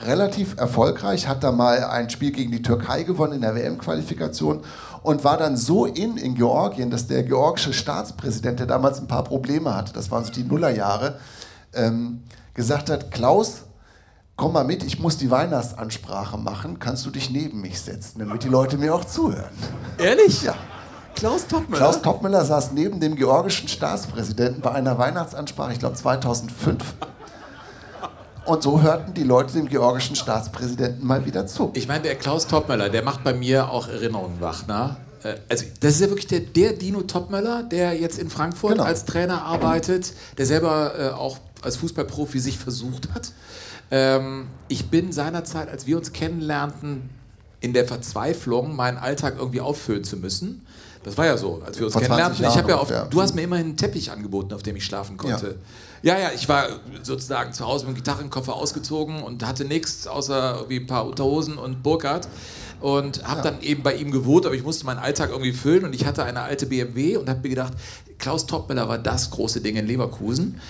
relativ erfolgreich, hat da mal ein Spiel gegen die Türkei gewonnen in der WM-Qualifikation und war dann so in in Georgien, dass der georgische Staatspräsident, der damals ein paar Probleme hatte, das waren so die Nullerjahre, ähm, gesagt hat, Klaus, komm mal mit, ich muss die Weihnachtsansprache machen, kannst du dich neben mich setzen, damit die Leute mir auch zuhören. Ehrlich? Ja. Klaus Toppmöller? Klaus Toppmöller saß neben dem georgischen Staatspräsidenten bei einer Weihnachtsansprache, ich glaube 2005. Und so hörten die Leute dem georgischen Staatspräsidenten mal wieder zu. Ich meine, der Klaus Toppmöller, der macht bei mir auch Erinnerungen wach. Ne? Äh, Also, das ist ja wirklich der, der Dino Toppmöller, der jetzt in Frankfurt Genau. als Trainer arbeitet, der selber äh, auch als Fußballprofi sich versucht hat. Ähm, ich bin seinerzeit, als wir uns kennenlernten, in der Verzweiflung, meinen Alltag irgendwie auffüllen zu müssen. Das war ja so, als wir uns Vor 20 kennenlernten. Ich ja auf, du hast mir immerhin einen Teppich angeboten, auf dem ich schlafen konnte. Ja. Ja, ich war sozusagen zu Hause mit dem Gitarrenkoffer ausgezogen und hatte nichts außer irgendwie ein paar Unterhosen und Burkhardt. Und habe dann eben bei ihm gewohnt, aber ich musste meinen Alltag irgendwie füllen und ich hatte eine alte BMW und habe mir gedacht, Klaus Toppmöller war das große Ding in Leverkusen.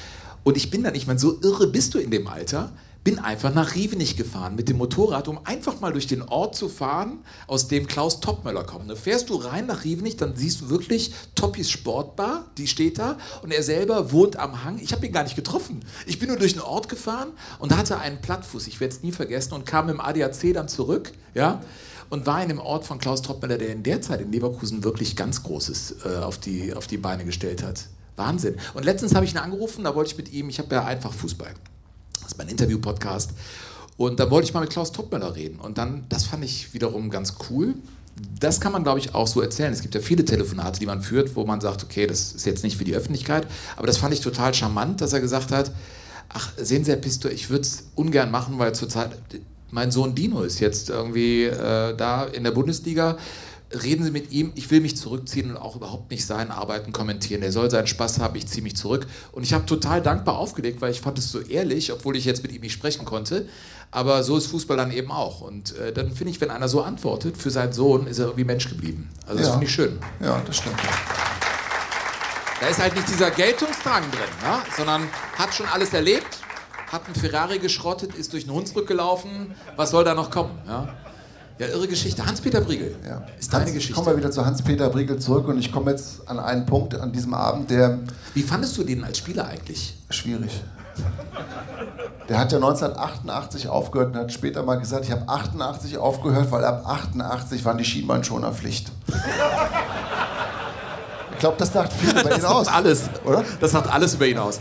Und ich bin dann, ich meine, so irre bist du in dem Alter, bin einfach nach Rievenich gefahren mit dem Motorrad, um einfach mal durch den Ort zu fahren, aus dem Klaus Topmöller kommt. Da fährst du rein nach Rievenich, dann siehst du wirklich Toppis Sportbar, die steht da und er selber wohnt am Hang. Ich habe ihn gar nicht getroffen. Ich bin nur durch den Ort gefahren und hatte einen Plattfuß, ich werde es nie vergessen, und kam im ADAC dann zurück, ja, und war in dem Ort von Klaus Topmöller, der in der Zeit in Leverkusen wirklich ganz Großes äh, auf, die, auf die Beine gestellt hat. Wahnsinn. Und letztens habe ich ihn angerufen, da wollte ich mit ihm, ich habe ja einfach Fußball. Das ist mein Interview-Podcast. Und da wollte ich mal mit Klaus Topmöller reden. Und dann, das fand ich wiederum ganz cool. Das kann man, glaube ich, auch so erzählen. Es gibt ja viele Telefonate, die man führt, wo man sagt, okay, das ist jetzt nicht für die Öffentlichkeit. Aber das fand ich total charmant, dass er gesagt hat, ach, sehen Sie, Herr Pistor, ich würde es ungern machen, weil zurzeit mein Sohn Dino ist jetzt irgendwie äh, da in der Bundesliga reden Sie mit ihm, ich will mich zurückziehen und auch überhaupt nicht seinen Arbeiten kommentieren. Er soll seinen Spaß haben, ich ziehe mich zurück. Und ich habe total dankbar aufgelegt, weil ich fand es so ehrlich, obwohl ich jetzt mit ihm nicht sprechen konnte. Aber so ist Fußball dann eben auch. Und äh, dann finde ich, wenn einer so antwortet, für seinen Sohn ist er irgendwie Mensch geblieben. Also das Ja. finde ich schön. Ja, das stimmt. Da ist halt nicht dieser Geltungsdrang drin, ne? sondern hat schon alles erlebt, hat einen Ferrari geschrottet, ist durch den Hunsrück gelaufen. Was soll da noch kommen? Ja, ja irre Geschichte. Hans-Peter Briegel Ja. ist deine Hans, Geschichte. Kommen wir wieder zu Hans-Peter Briegel zurück und ich komme jetzt an einen Punkt an diesem Abend, der Wie fandest du den als Spieler eigentlich? schwierig. Der hat ja 1988 aufgehört und hat später mal gesagt, ich habe 88 aufgehört, weil ab 88 waren die Schienbeinschoner Pflicht. Ich glaube, das sagt viel über ihn das aus. sagt alles, oder? Das sagt alles über ihn aus.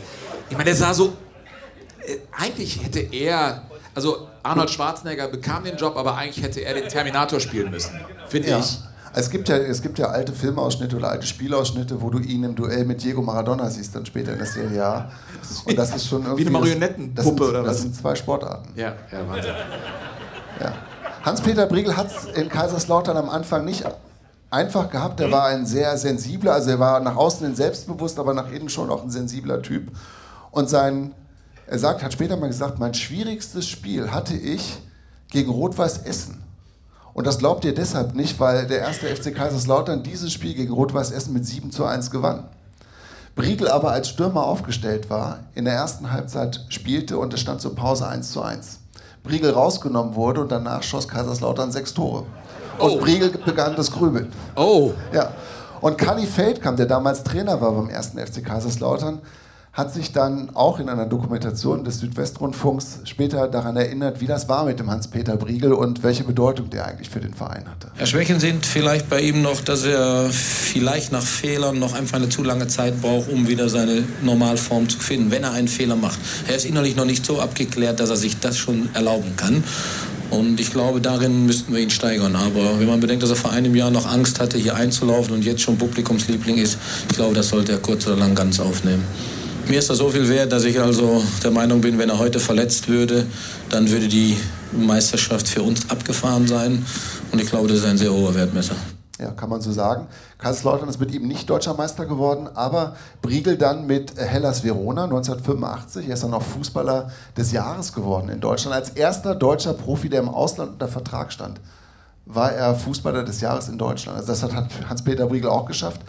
Ich meine, der sah so. Äh, eigentlich hätte er. Also Arnold Schwarzenegger bekam den Job, aber eigentlich hätte er den Terminator spielen müssen. Finde Ja. ich. Es gibt, ja, es gibt ja alte Filmausschnitte oder alte Spielausschnitte, wo du ihn im Duell mit Diego Maradona siehst, dann später in der Serie A. Und das ist schon irgendwie. Wie eine Marionettenpuppe das sind, oder Das was? sind zwei Sportarten. Ja, ja, Wahnsinn. Ja. Hans-Peter Briegel hat es in Kaiserslautern am Anfang nicht einfach gehabt. Er war ein sehr sensibler, also er war nach außen hin selbstbewusst, aber nach innen schon auch ein sensibler Typ. Und sein, er sagt, hat später mal gesagt, mein schwierigstes Spiel hatte ich gegen Rot-Weiß Essen. Und das glaubt ihr deshalb nicht, weil der erste FC Kaiserslautern dieses Spiel gegen Rot-Weiß Essen mit 7 zu 1 gewann. Briegel aber als Stürmer aufgestellt war, in der ersten Halbzeit spielte und es stand zur Pause 1 zu 1. Briegel rausgenommen wurde und danach schoss Kaiserslautern sechs Tore. Und Briegel begann das Grübeln. Oh. Ja. Und Kali Feldkamp, der damals Trainer war beim ersten FC Kaiserslautern, hat sich dann auch in einer Dokumentation des Südwestrundfunks später daran erinnert, wie das war mit dem Hans-Peter Briegel und welche Bedeutung der eigentlich für den Verein hatte. Ja, Schwächen sind vielleicht bei ihm noch, dass er vielleicht nach Fehlern noch einfach eine zu lange Zeit braucht, um wieder seine Normalform zu finden, wenn er einen Fehler macht. Er ist innerlich noch nicht so abgeklärt, dass er sich das schon erlauben kann. Und ich glaube, darin müssten wir ihn steigern. Aber wenn man bedenkt, dass er vor einem Jahr noch Angst hatte, hier einzulaufen und jetzt schon Publikumsliebling ist, ich glaube, das sollte er kurz oder lang ganz aufnehmen. Mir ist das so viel wert, dass ich also der Meinung bin, wenn er heute verletzt würde, dann würde die Meisterschaft für uns abgefahren sein. Und ich glaube, das ist ein sehr hoher Wertmesser. Ja, kann man so sagen. Kaiserslautern ist mit ihm nicht deutscher Meister geworden, aber Briegel dann mit Hellas Verona 1985. Er ist dann auch Fußballer des Jahres geworden in Deutschland. Als erster deutscher Profi, der im Ausland unter Vertrag stand, war er Fußballer des Jahres in Deutschland. Also das hat Hans-Peter Briegel auch geschafft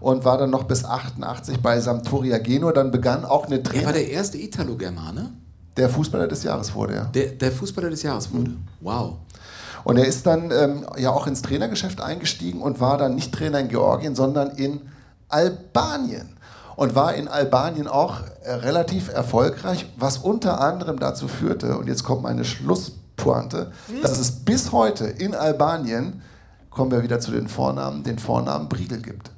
und war dann noch bis 88 bei Sampdoria Genua. Dann begann auch eine Er Trainer, war der erste Italo-Germane, der Fußballer des Jahres wurde. Ja. der, der Fußballer des Jahres wurde. Wow. Und er ist dann ähm, ja auch ins Trainergeschäft eingestiegen und war dann nicht Trainer in Georgien, sondern in Albanien. Und war in Albanien auch äh, relativ erfolgreich, was unter anderem dazu führte, und jetzt kommt meine Schlusspointe, dass es bis heute in Albanien, kommen wir wieder zu den Vornamen, den Vornamen Briegel gibt.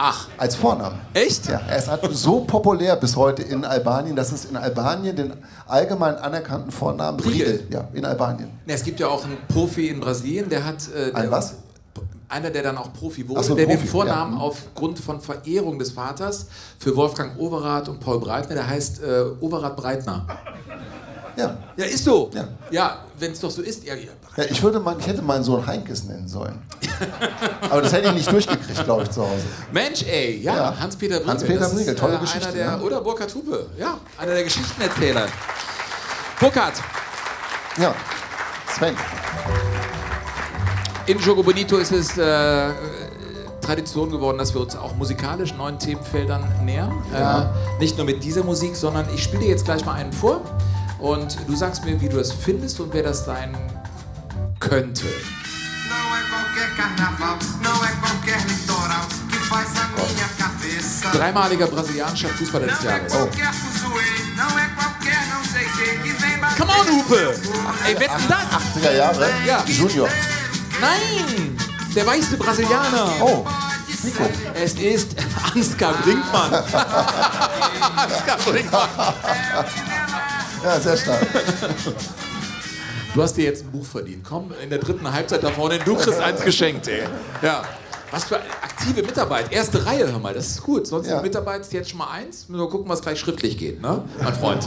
Ach. Als Vornamen. Echt? Ja, er ist halt so populär bis heute in Albanien, dass es in Albanien den allgemein anerkannten Vornamen Briegel. Ja, in Albanien. Na, Es gibt ja auch einen Profi in Brasilien, der hat. Äh, der, Ein was? Einer, der dann auch Profi wurde, so, der den Profi, Vornamen ja. aufgrund von Verehrung des Vaters für Wolfgang Overath und Paul Breitner, der heißt äh, Overath Breitner. Ja. Ja, ist so. Ja. Ja, wenn es doch so ist. Ja, ja. Ja, ich, würde mal, ich hätte meinen Sohn Heinkes nennen sollen. Aber das hätte ich nicht durchgekriegt, glaube ich, zu Hause. Mensch, ey, ja, Ja. Hans-Peter Briegel. Hans-Peter Briegel, tolle äh, Geschichte, der, ja. Oder Burkhard Hupe, ja, einer der Geschichtenerzähler. Burkhard, Ja, Sven. in Jogo Bonito ist es äh, Tradition geworden, dass wir uns auch musikalisch neuen Themenfeldern nähern. Ja. Äh, nicht nur mit dieser Musik, sondern ich spiele dir jetzt gleich mal einen vor. Und du sagst mir, wie du das findest und wer das sein könnte. Dreimaliger brasilianischer Fußballer des Jahres. Oh. Come on, Hupe! Ey, wer ist denn das? 80er Jahre? Ja. Junior. Nein! Der weiße Brasilianer. Oh, Nico. Es ist Ansgar Brinkmann. Ansgar Brinkmann. Ja, sehr stark. Du hast dir jetzt ein Buch verdient. Komm in der dritten Halbzeit da vorne, du kriegst eins geschenkt, ey. Ja. Was für aktive Mitarbeit. Erste Reihe, hör mal, das ist gut. Sonst Ja. Mitarbeit ist jetzt schon mal eins. Müssen wir gucken, was gleich schriftlich geht, ne, mein Freund.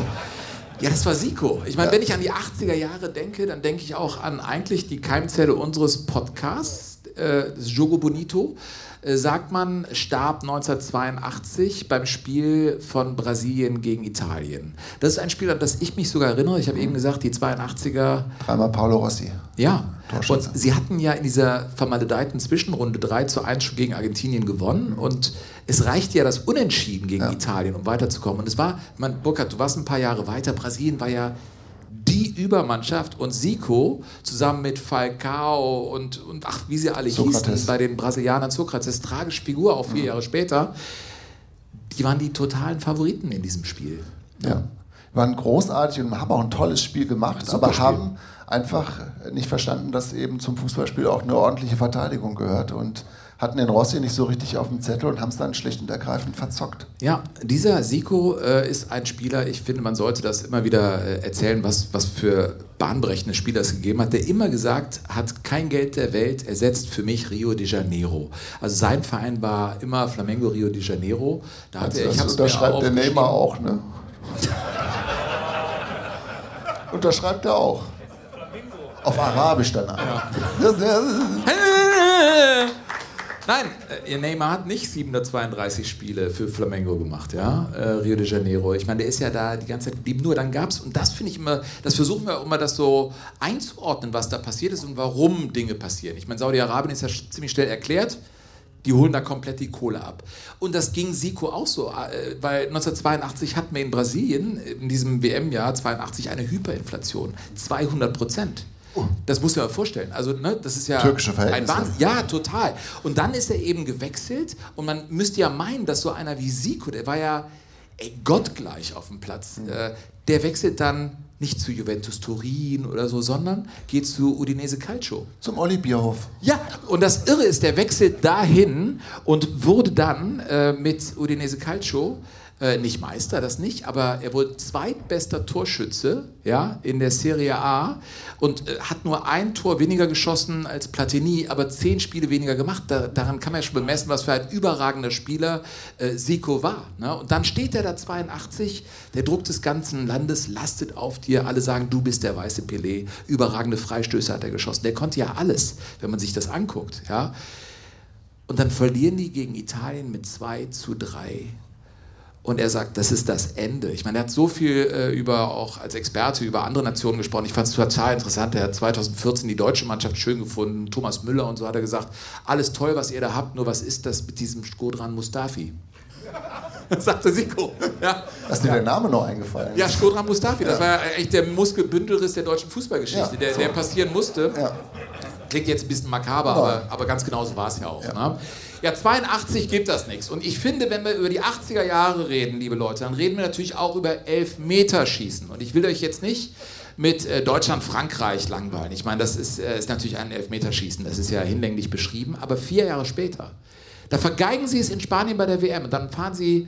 Ja, das war Siko. Ich meine, wenn ich an die 80er Jahre denke, dann denke ich auch an eigentlich die Keimzelle unseres Podcasts, äh, Jogo Bonito. Äh, sagt man, starb 1982 beim Spiel von Brasilien gegen Italien. Das ist ein Spiel, an das ich mich sogar erinnere. Ich habe eben gesagt, die 82er Dreimal Paolo Rossi. ja, und sie hatten ja in dieser vermaledeiten Zwischenrunde 3 zu 1 schon gegen Argentinien gewonnen und es reichte ja das Unentschieden gegen Italien, um weiterzukommen. Und es war, man, Burkhard, du warst ein paar Jahre weiter, Brasilien war ja die Übermannschaft und Zico zusammen mit Falcao und, und ach, wie sie alle Sokrates. hießen bei den Brasilianern, Sokrates, tragische Figur, auch vier Jahre später, die waren die totalen Favoriten in diesem Spiel. Ja. Waren großartig und haben auch ein tolles Spiel gemacht, Super aber Spiel. haben einfach nicht verstanden, dass eben zum Fußballspiel auch eine ordentliche Verteidigung gehört und hatten den Rossi nicht so richtig auf dem Zettel und haben es dann schlicht und ergreifend verzockt. Ja, dieser Siko äh, ist ein Spieler, ich finde, man sollte das immer wieder äh, erzählen, was, was für bahnbrechende Spieler es gegeben hat, der immer gesagt hat, kein Geld der Welt ersetzt für mich Rio de Janeiro. Also sein Verein war immer Flamengo Rio de Janeiro. Da hat er, Also ich das unterschreibt der. Neymar auch, ne? unterschreibt er auch. Auf Arabisch danach. Das- das- Nein, äh, Neymar hat nicht 732 Spiele für Flamengo gemacht, ja, äh, Rio de Janeiro. Ich meine, der ist ja da die ganze Zeit geblieben. Nur dann gab es, und das finde ich immer, das versuchen wir auch immer, das so einzuordnen, was da passiert ist und warum Dinge passieren. Ich meine, Saudi-Arabien ist ja ziemlich schnell erklärt. Die holen da komplett die Kohle ab. Und das ging Siko auch so, äh, weil 1982 hatten wir in Brasilien, in diesem WM-Jahr 82, eine Hyperinflation. 200 Prozent. Das muss man mal vorstellen. Also, ne, das ist ja Türkische ein Verhältnisse. Wahnsinn. Ja, total. Und dann ist er eben gewechselt und man müsste ja meinen, dass so einer wie Siko, der war ja ey, gottgleich auf dem Platz, Mhm. äh, der wechselt dann nicht zu Juventus Turin oder so, sondern geht zu Udinese Calcio. Zum Olli Bierhof. Ja, und das Irre ist, der wechselt dahin und wurde dann äh, mit Udinese Calcio äh, nicht Meister, das nicht, aber er wurde zweitbester Torschütze ja, in der Serie A und äh, hat nur ein Tor weniger geschossen als Platini, aber zehn Spiele weniger gemacht. Da, daran kann man ja schon bemessen, was für ein überragender Spieler äh, Siko war. Ne? Und dann steht er da 82, der Druck des ganzen Landes lastet auf dir. Alle sagen, du bist der weiße Pelé. Überragende Freistöße hat er geschossen. Der konnte ja alles, wenn man sich das anguckt. Ja? Und dann verlieren die gegen Italien mit 2 zu 3. Und er sagt, das ist das Ende. Ich meine, er hat so viel äh, über, auch als Experte über andere Nationen gesprochen. Ich fand es total interessant. Er hat 2014 die deutsche Mannschaft schön gefunden. Thomas Müller und so hat er gesagt, alles toll, was ihr da habt, nur was ist das mit diesem Skodran Mustafi? sagte Siko. Ja. Ist dir der Name noch eingefallen? Ja, Skodran Mustafi, das war ja echt der Muskelbündelriss der deutschen Fußballgeschichte, Ja, der, so. der passieren musste. Ja. Klingt jetzt ein bisschen makaber, aber, aber ganz genau so war es ja auch. Ne? Ja, 82 gibt das nichts. Und ich finde, wenn wir über die 80er Jahre reden, liebe Leute, dann reden wir natürlich auch über Elfmeterschießen. Und ich will euch jetzt nicht mit äh, Deutschland-Frankreich langweilen. Ich meine, das ist, äh, ist natürlich ein Elfmeterschießen, das ist ja hinlänglich beschrieben. Aber vier Jahre später, da vergeigen sie es in Spanien bei der WM. Und dann fahren sie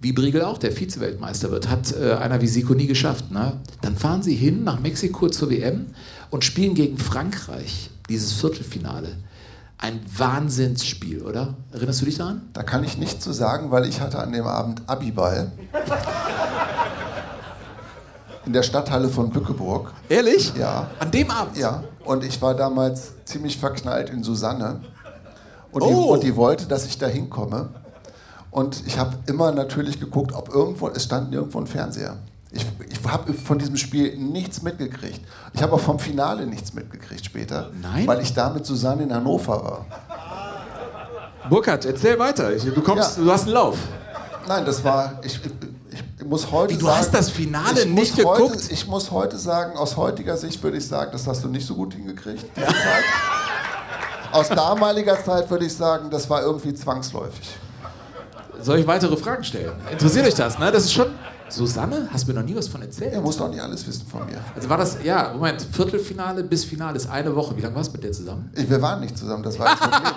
wie Briegel auch, der Vize-Weltmeister wird, hat äh, einer wie Siko nie geschafft. Ne? Dann fahren sie hin nach Mexiko zur WM und spielen gegen Frankreich dieses Viertelfinale. Ein Wahnsinnsspiel, oder? Erinnerst du dich daran? Da kann ich nichts zu sagen, weil ich hatte an dem Abend Abiball. In der Stadthalle von Bückeburg. Ehrlich? Ja. An dem Abend? Ja. Und ich war damals ziemlich verknallt in Susanne. Und, Oh. die, und die wollte, dass ich da hinkomme. Und ich habe immer natürlich geguckt, ob irgendwo, es stand nirgendwo ein Fernseher. Ich, ich habe von diesem Spiel nichts mitgekriegt. Ich habe auch vom Finale nichts mitgekriegt später. Nein? Weil ich da mit Susanne in Hannover war. Burkhard, erzähl weiter. Du, kommst, Ja. du hast einen Lauf. Nein, das war, ich, ich, muss heute Wie, du sagen, hast das Finale ich nicht geguckt? Heute, ich muss heute sagen, aus heutiger Sicht würde ich sagen, das hast du nicht so gut hingekriegt, Zeit. Aus damaliger Zeit würde ich sagen, das war irgendwie zwangsläufig. Soll ich weitere Fragen stellen? Interessiert euch das, ne? Das ist schon. Susanne, hast du mir noch nie was von erzählt? Er muss doch nicht alles wissen von mir. Also war das, ja, Moment, Viertelfinale bis Finale ist eine Woche. Wie lange warst du mit der zusammen? Ich, wir waren nicht zusammen, das war das Problem.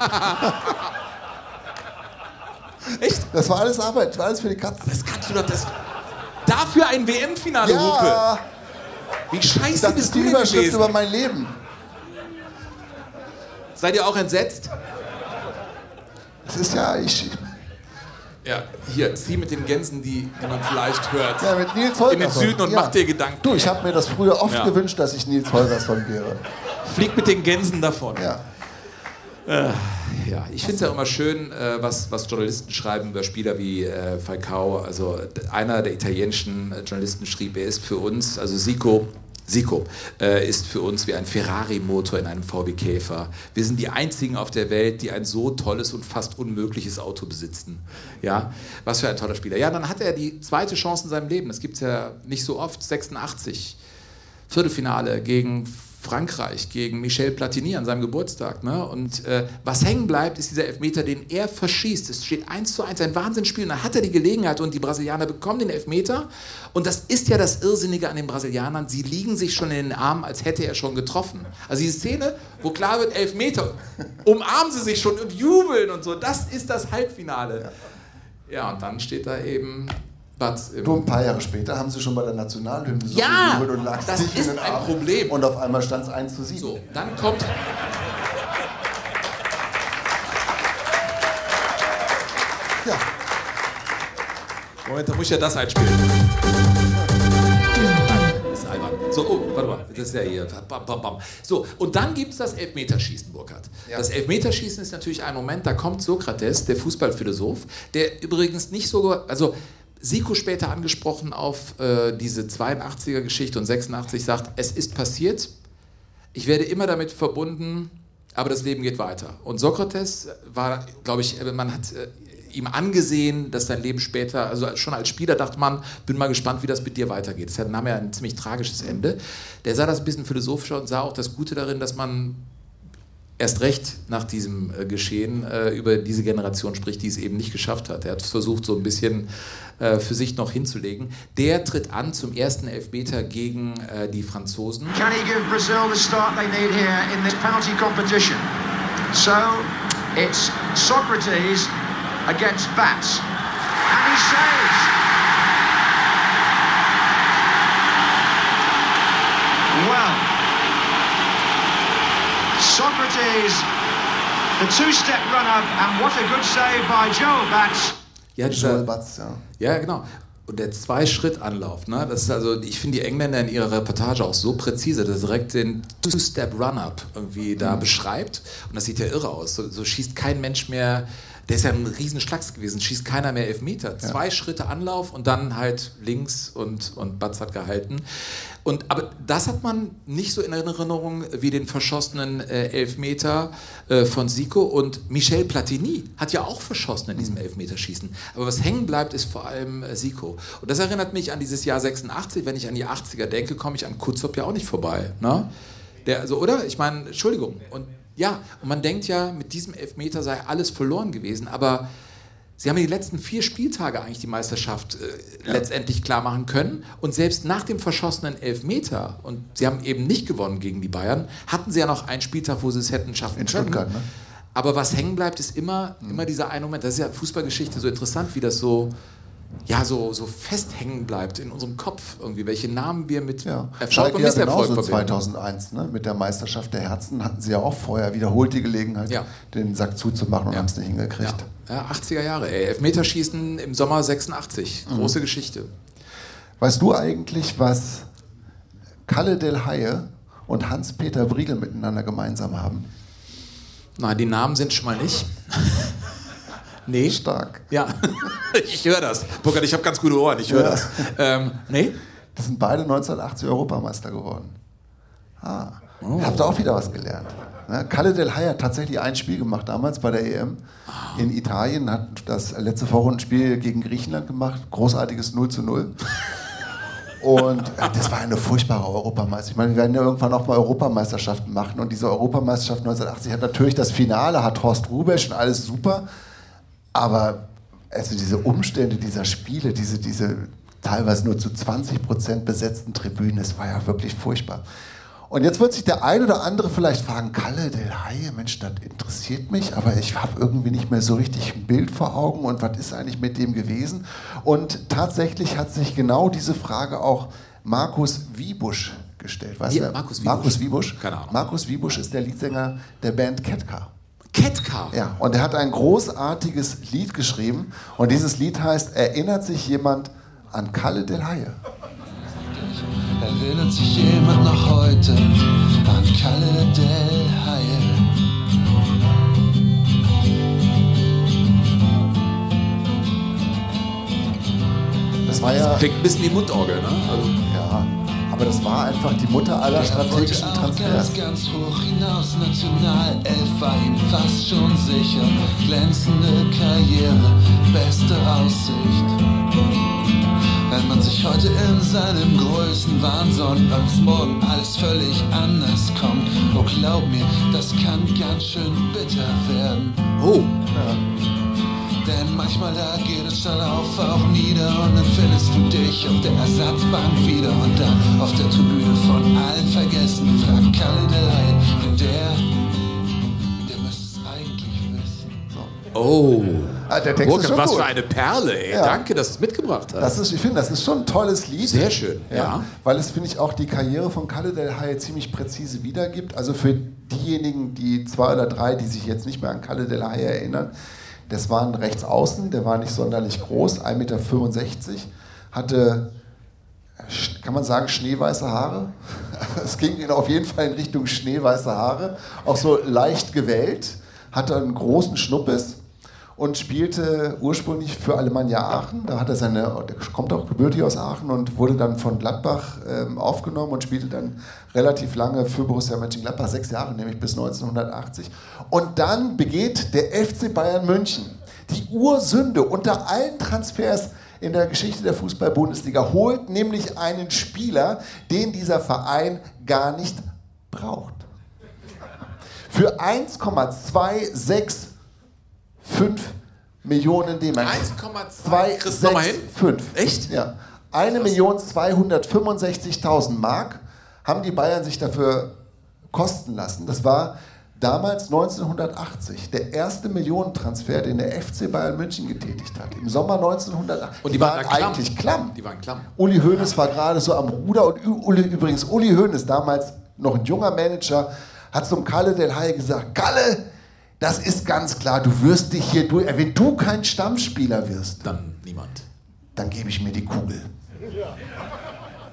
Echt? Das war alles Arbeit, das war alles für die Katze. Das kannst du doch, das. Dafür ein WM-Finale, Ja, Hupe. Wie scheiße das bist ist du die Überschrift gewesen? über mein Leben. Seid ihr auch entsetzt? Es ist ja, ich, Ja, hier, zieh mit den Gänsen, die, die man vielleicht hört. ja mit Nils Holgersson. In den Süden und ja. mach dir Gedanken. Du, ich habe mir das früher oft Ja. gewünscht, dass ich Nils Holgersson wäre. Flieg mit den Gänsen davon. Ja. Äh, ja, ich finde es ja immer schön, äh, was, was Journalisten schreiben über Spieler wie äh, Falcao. Also einer der italienischen äh, Journalisten schrieb, er ist für uns, also Sico, Sico äh, ist für uns wie ein Ferrari-Motor in einem VW Käfer. Wir sind die einzigen auf der Welt, die ein so tolles und fast unmögliches Auto besitzen. Ja, was für ein toller Spieler. Ja, dann hat er die zweite Chance in seinem Leben. Das gibt es ja nicht so oft. 86. Viertelfinale gegen Frankreich, gegen Michel Platini an seinem Geburtstag. Ne? Und äh, was hängen bleibt, ist dieser Elfmeter, den er verschießt. Es steht 1 zu 1, ein Wahnsinnsspiel. Und dann hat er die Gelegenheit und die Brasilianer bekommen den Elfmeter. Und das ist ja das Irrsinnige an den Brasilianern. Sie liegen sich schon in den Armen, als hätte er schon getroffen. Also diese Szene, wo klar wird, Elfmeter, umarmen sie sich schon und jubeln und so. Das ist das Halbfinale. Ja, und dann steht da eben Du, ein paar Jahre später haben sie schon bei der Nationalhymne so Ja, und lagst das dich in ist den ein Arm. Problem. Und auf einmal stand es 1 zu 7. So, dann kommt. Ja. Moment, da muss ich ja das einspielen. Nein, ist albern. So, oh, warte mal, das ist ja hier. Bam, bam, bam. So, und dann gibt es das Elfmeterschießen, Burkhard. Das Elfmeterschießen ist natürlich ein Moment, da kommt Sokrates, der Fußballphilosoph, der übrigens nicht so, also Siko später angesprochen auf äh, diese 82er-Geschichte und 86 sagt, es ist passiert, ich werde immer damit verbunden, aber das Leben geht weiter. Und Sokrates war, glaube ich, man hat äh, ihm angesehen, dass sein Leben später, also schon als Spieler dachte man, bin mal gespannt, wie das mit dir weitergeht. Das nahm ja ein ziemlich tragisches Ende. Der sah das ein bisschen philosophischer und sah auch das Gute darin, dass man erst recht nach diesem äh, Geschehen äh, über diese Generation spricht, die es eben nicht geschafft hat. Er hat versucht, so ein bisschen äh, für sich noch hinzulegen. Der tritt an zum ersten Elfmeter gegen äh, die Franzosen. Can he give Brazil the start they need here in this penalty competition? So it's Socrates against Bats. And he saves. Ja, dieser, Joel Batz, ja. Ja, genau. Und der Zwei-Schritt-Anlauf, ne? Das ist also, ich finde die Engländer in ihrer Reportage auch so präzise, dass er direkt den Two-Step-Run-Up irgendwie da Mhm. beschreibt. Und das sieht ja irre aus. So, so schießt kein Mensch mehr, der ist ja ein Riesenschlags gewesen, schießt keiner mehr Elfmeter. Zwei Schritte Anlauf und dann halt links und, und Batz hat gehalten. Und, aber das hat man nicht so in Erinnerung wie den verschossenen äh, Elfmeter äh, von Sico. Und Michel Platini hat ja auch verschossen in diesem Elfmeterschießen. Aber was hängen bleibt, ist vor allem äh, Sico. Und das erinnert mich an dieses Jahr 86. Wenn ich an die 80er denke, komme ich an Kutzop ja auch nicht vorbei. Ne? Der, also, oder? Ich meine, Entschuldigung. Und ja, und man denkt ja, mit diesem Elfmeter sei alles verloren gewesen. Aber Sie haben die letzten vier Spieltage eigentlich die Meisterschaft äh, letztendlich klar machen können. Und selbst nach dem verschossenen Elfmeter, und sie haben eben nicht gewonnen gegen die Bayern, hatten sie ja noch einen Spieltag, wo sie es hätten schaffen In können. Stuttgart, ne? Aber was hängen bleibt, ist immer, immer dieser eine Moment. Das ist ja Fußballgeschichte so interessant, wie das so, ja, so, so festhängen bleibt in unserem Kopf irgendwie, welche Namen wir mit Erfolg Schalke und ja Misserfolg genauso verbinden. 2001, ne? mit der Meisterschaft der Herzen hatten sie ja auch vorher wiederholt die Gelegenheit, den Sack zuzumachen und haben es nicht hingekriegt. Ja, 80er Jahre, ey. Elfmeterschießen im Sommer 86. Mhm. Große Geschichte. Weißt du eigentlich, was Kalle Del Haie und Hans-Peter Briegel miteinander gemeinsam haben? Nein, die Namen sind schon mal nicht. Nee. Stark. Ja, ich höre das. Burkhard, ich habe ganz gute Ohren, ich höre Ja. das. Ähm, nee? Die sind beide 1980 Europameister geworden. Ah, Oh. habt ihr auch wieder was gelernt. Ne? Kalle Del Haie hat tatsächlich ein Spiel gemacht damals bei der EM in Italien, hat das letzte Vorrundenspiel gegen Griechenland gemacht. Großartiges 0 zu 0. Und das war eine furchtbare Europameisterschaft. Ich meine, wir werden ja irgendwann auch mal Europameisterschaften machen. Und diese Europameisterschaft 1980 hat natürlich das Finale, hat Horst Rubesch und alles super. Aber also diese Umstände dieser Spiele, diese, diese teilweise nur zu 20 Prozent besetzten Tribünen, das war ja wirklich furchtbar. Und jetzt wird sich der ein oder andere vielleicht fragen, Kalle del Haie, Mensch, das interessiert mich, aber ich habe irgendwie nicht mehr so richtig ein Bild vor Augen und was ist eigentlich mit dem gewesen? Und tatsächlich hat sich genau diese Frage auch Markus Wiebusch gestellt. Weißt Ja, du, Markus Wiebusch. Markus Wiebusch. Keine Ahnung. Markus Wiebusch ist der Leadsänger der Band Ketka. Ketka? Ja, und er hat ein großartiges Lied geschrieben und dieses Lied heißt Erinnert sich jemand an Kalle del Haie? Erinnert sich jemand noch heute an Kalle del Haie? Das war ja. Klingt ein bisschen wie Mundorgel, ne? Also, ja, aber das war einfach die Mutter aller strategischen Er Transfers. Ganz, ganz hoch hinaus, Nationalelf war ihm fast schon sicher. Glänzende Karriere, beste Aussicht. Wenn man sich heute in seinem größten Wahn sonnt, weil bis morgen alles völlig anders kommt. Oh, glaub mir, das kann ganz schön bitter werden. Oh. Denn manchmal da geht es dann auf, auch nieder und dann findest du dich auf der Ersatzbank wieder und dann auf der Tribüne von allen vergessen. Frag Kalle der der, der müsste es eigentlich wissen. Oh. Ah, der Text ist Burkhard, schon was gut. für eine Perle, ey. Ja. Danke, dass du es mitgebracht hast. Das ist, ich finde, das ist schon ein tolles Lied. Sehr schön, ja. Weil es, finde ich, auch die Karriere von Kalle del Haie ziemlich präzise wiedergibt. Also für diejenigen, die zwei oder drei, die sich jetzt nicht mehr an Kalle del Haie erinnern, das war ein Rechtsaußen, der war nicht sonderlich groß, 1,65 Meter, hatte, kann man sagen, schneeweiße Haare. Es ging ihn auf jeden Fall in Richtung schneeweiße Haare, auch so leicht gewellt, hatte einen großen Schnuppes und spielte ursprünglich für Alemannia Aachen. Da hat er seine, der kommt auch gebürtig aus Aachen und wurde dann von Gladbach ähm, aufgenommen und spielte dann relativ lange für Borussia Mönchengladbach, sechs Jahre, nämlich bis 1980. Und dann begeht der FC Bayern München die Ursünde unter allen Transfers in der Geschichte der Fußball-Bundesliga, holt nämlich einen Spieler, den dieser Verein gar nicht braucht. Für 1,265 Millionen D-Mark. 1,2 Kriegst du noch mal hin? 265. Echt? Ja. 1.265.000 Mark haben die Bayern sich dafür kosten lassen. Das war damals 1980 der erste Millionentransfer, den der FC Bayern München getätigt hat. Im Sommer 1980. Und die waren da klamm. eigentlich klamm. Die waren klamm. Uli Hoeneß war gerade so am Ruder und Uli, übrigens Uli Hoeneß, damals noch ein junger Manager, hat zum Kalle Del Haie gesagt, Kalle, das ist ganz klar, du wirst dich hier durch, wenn du kein Stammspieler wirst, Dann niemand. dann gebe ich mir die Kugel.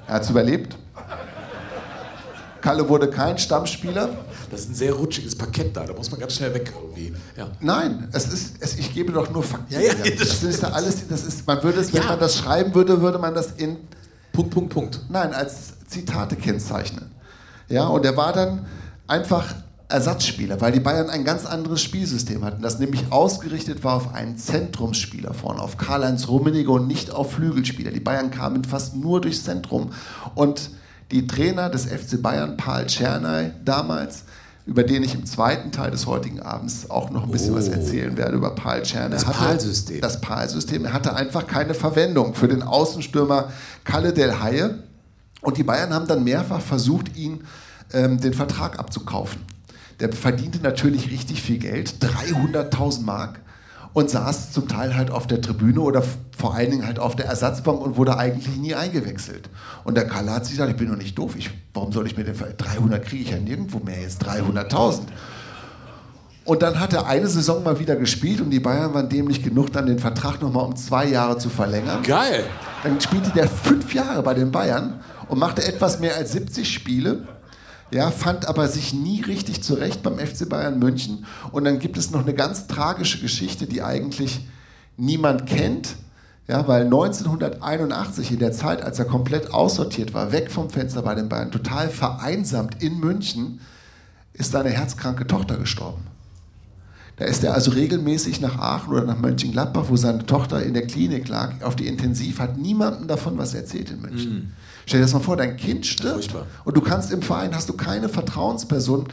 Er hat es überlebt. Kalle wurde kein Stammspieler. Das ist ein sehr rutschiges Parkett da, da muss man ganz schnell weg irgendwie. Ja. Nein, es ist, es, ich gebe doch nur Fakten. Ja, ja, das das ist ja alles, das ist, man würde es, wenn man das schreiben würde, würde man das in Punkt, Punkt, Punkt. Nein, als Zitate kennzeichnen. Ja, und er war dann einfach Ersatzspieler, weil die Bayern ein ganz anderes Spielsystem hatten, das nämlich ausgerichtet war auf einen Zentrumsspieler vorne, auf Karl-Heinz Rummenigge und nicht auf Flügelspieler. Die Bayern kamen fast nur durchs Zentrum. Und die Trainer des FC Bayern, Paul Czernay damals, über den ich im zweiten Teil des heutigen Abends auch noch ein bisschen was erzählen werde, über Paul Czernay. Das PAL-System. Das PAL-System hatte einfach keine Verwendung für den Außenstürmer Kalle Del Haie. Und die Bayern haben dann mehrfach versucht, ihn ähm, den Vertrag abzukaufen. Der verdiente natürlich richtig viel Geld, 300.000 Mark, und saß zum Teil halt auf der Tribüne oder vor allen Dingen halt auf der Ersatzbank und wurde eigentlich nie eingewechselt. Und der Kalle hat sich gesagt, ich bin doch nicht doof, ich, warum soll ich mir den Ver 300 kriege ich ja nirgendwo mehr, jetzt 300.000. Und dann hat er eine Saison mal wieder gespielt und die Bayern waren dämlich genug, dann den Vertrag nochmal um zwei Jahre zu verlängern. Geil. Dann spielte der fünf Jahre bei den Bayern und machte etwas mehr als 70 Spiele. Ja, fand aber sich nie richtig zurecht beim FC Bayern München. Und dann gibt es noch eine ganz tragische Geschichte, die eigentlich niemand kennt. Ja, weil 1981, in der Zeit, als er komplett aussortiert war, weg vom Fenster bei den Bayern, total vereinsamt in München, ist seine herzkranke Tochter gestorben. Da ist er also regelmäßig nach Aachen oder nach Mönchengladbach, wo seine Tochter in der Klinik lag, auf die Intensiv, hat niemandem davon was erzählt in München. Stell dir das mal vor, dein Kind stirbt und du kannst im Verein, hast du keine Vertrauensperson,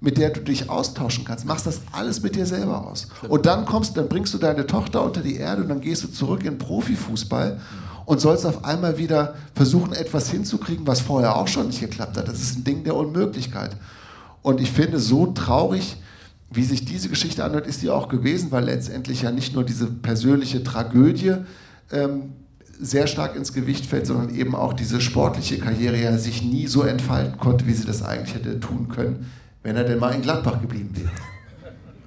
mit der du dich austauschen kannst. Machst das alles mit dir selber aus. Und dann kommst, dann bringst du deine Tochter unter die Erde und dann gehst du zurück in Profifußball und sollst auf einmal wieder versuchen, etwas hinzukriegen, was vorher auch schon nicht geklappt hat. Das ist ein Ding der Unmöglichkeit. Und ich finde, so traurig, wie sich diese Geschichte anhört, ist die auch gewesen, weil letztendlich ja nicht nur diese persönliche Tragödie ähm, sehr stark ins Gewicht fällt, sondern eben auch diese sportliche Karriere ja sich nie so entfalten konnte, wie sie das eigentlich hätte tun können, wenn er denn mal in Gladbach geblieben wäre.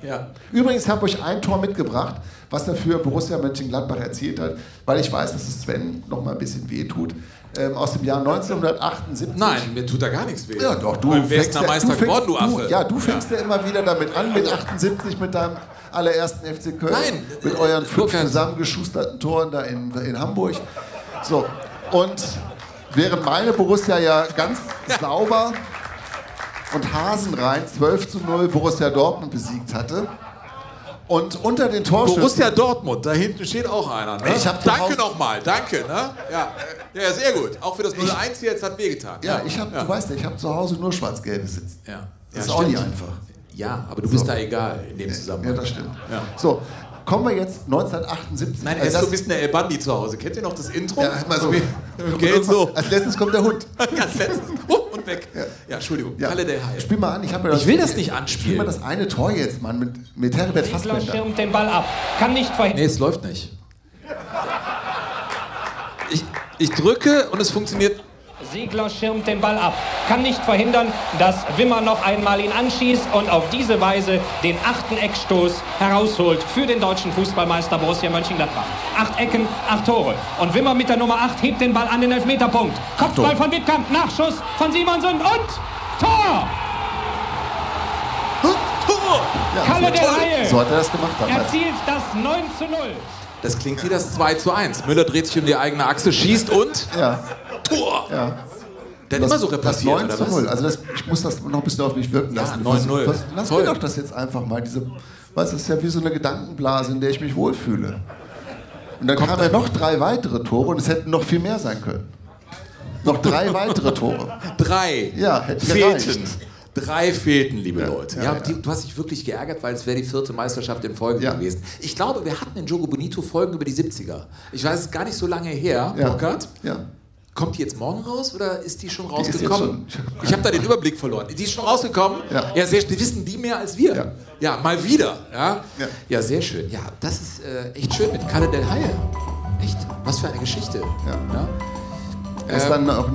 Ja. Übrigens habe ich ein Tor mitgebracht, was dafür Borussia Mönchengladbach erzielt hat, weil ich weiß, dass es Sven noch mal ein bisschen wehtut. Ähm, aus dem Jahr 1978. Nein, mir tut da gar nichts weh. Ja, doch, du fängst der Meister du fängst- geworden, du Affe? ja, du fängst ja. immer wieder damit an, mit 78, mit deinem allerersten FC Köln. Nein, Mit euren fünf zusammengeschusterten Toren da in, in Hamburg. So, und während meine Borussia ja ganz sauber und hasenrein 12 zu 0 Borussia Dortmund besiegt hatte. Und unter den Torschützen... Borussia Dortmund, da hinten steht auch einer. Ne? Danke nochmal, danke. Ne? Ja. Ja, sehr gut. Auch für das 0-1 hier jetzt hat wehgetan. Ja, ich habe, du weißt ja, ich habe zu Hause nur schwarz-gelbe sitzen. Ja. Das Ja, ist auch nicht stimmt. einfach. Ja, aber du bist da egal in dem Zusammenhang. Ja, das stimmt. Ja. So, kommen wir jetzt 1978. Nein, er Also ist das- so ein bisschen der El Bandi zu Hause. Kennt ihr noch das Intro? Ja, mal so. Geht so. Als letztes kommt der Hund. Ganz letztes. Oh, und weg. Ja, Entschuldigung. Ja. Kalle Del Haie. Spiel mal an, ich habe mir Ich will das nicht Spiel anspielen. mal das eine Tor jetzt, Mann, mit, mit Herbert Fassbender. schirmt den Ball ab. Kann nicht verhindern. Nee, es läuft nicht. Ich, drücke und es funktioniert. Siegler schirmt den Ball ab. Kann nicht verhindern, dass Wimmer noch einmal ihn anschießt und auf diese Weise den achten Eckstoß herausholt für den deutschen Fußballmeister Borussia Mönchengladbach. Acht Ecken, acht Tore. Und Wimmer mit der Nummer 8 hebt den Ball an den Elfmeterpunkt. Kopfball von Wittkamp, Nachschuss von Simonsen und Tor! Tor! Kalle Del Haie So hat er das gemacht damals. erzielt das 9 zu 0. Das klingt wie das 2 zu 1. Müller dreht sich um die eigene Achse, schießt und Ja, Tor! ja. Der hat immer so das repassiert, 9 oder zu was? 0. Also das, ich muss das noch ein bisschen auf mich wirken lassen. Ja, 9-0. Was- Lass Toll. mir doch das jetzt einfach mal. Diese, weißt, das ist ja wie so eine Gedankenblase, in der ich mich wohlfühle. Und dann kamen ja noch drei weitere Tore und es hätten noch viel mehr sein können. Noch drei weitere Tore. Drei Ja, hätten fehlten. gereicht. Drei fehlten, liebe Leute. Ja, ja, ja. Die, du hast dich wirklich geärgert, weil es wäre die vierte Meisterschaft in Folge Ja. gewesen. Ich glaube, wir hatten in Jogo Bonito Folgen über die 70er. Ich weiß, es ist gar nicht so lange her, Ja. Burkhard. Ja. Kommt die jetzt morgen raus oder ist die schon Die rausgekommen? schon- ich hab ich habe da den Überblick verloren. Die ist schon rausgekommen? Ja. sehr, die wissen die mehr als wir. Ja. Ja, mal wieder. Ja? Ja. ja, sehr schön. Ja, das ist äh, echt schön mit Kalle Del Haie. Echt? Was für eine Geschichte. Ja. Er Ähm. ist dann auch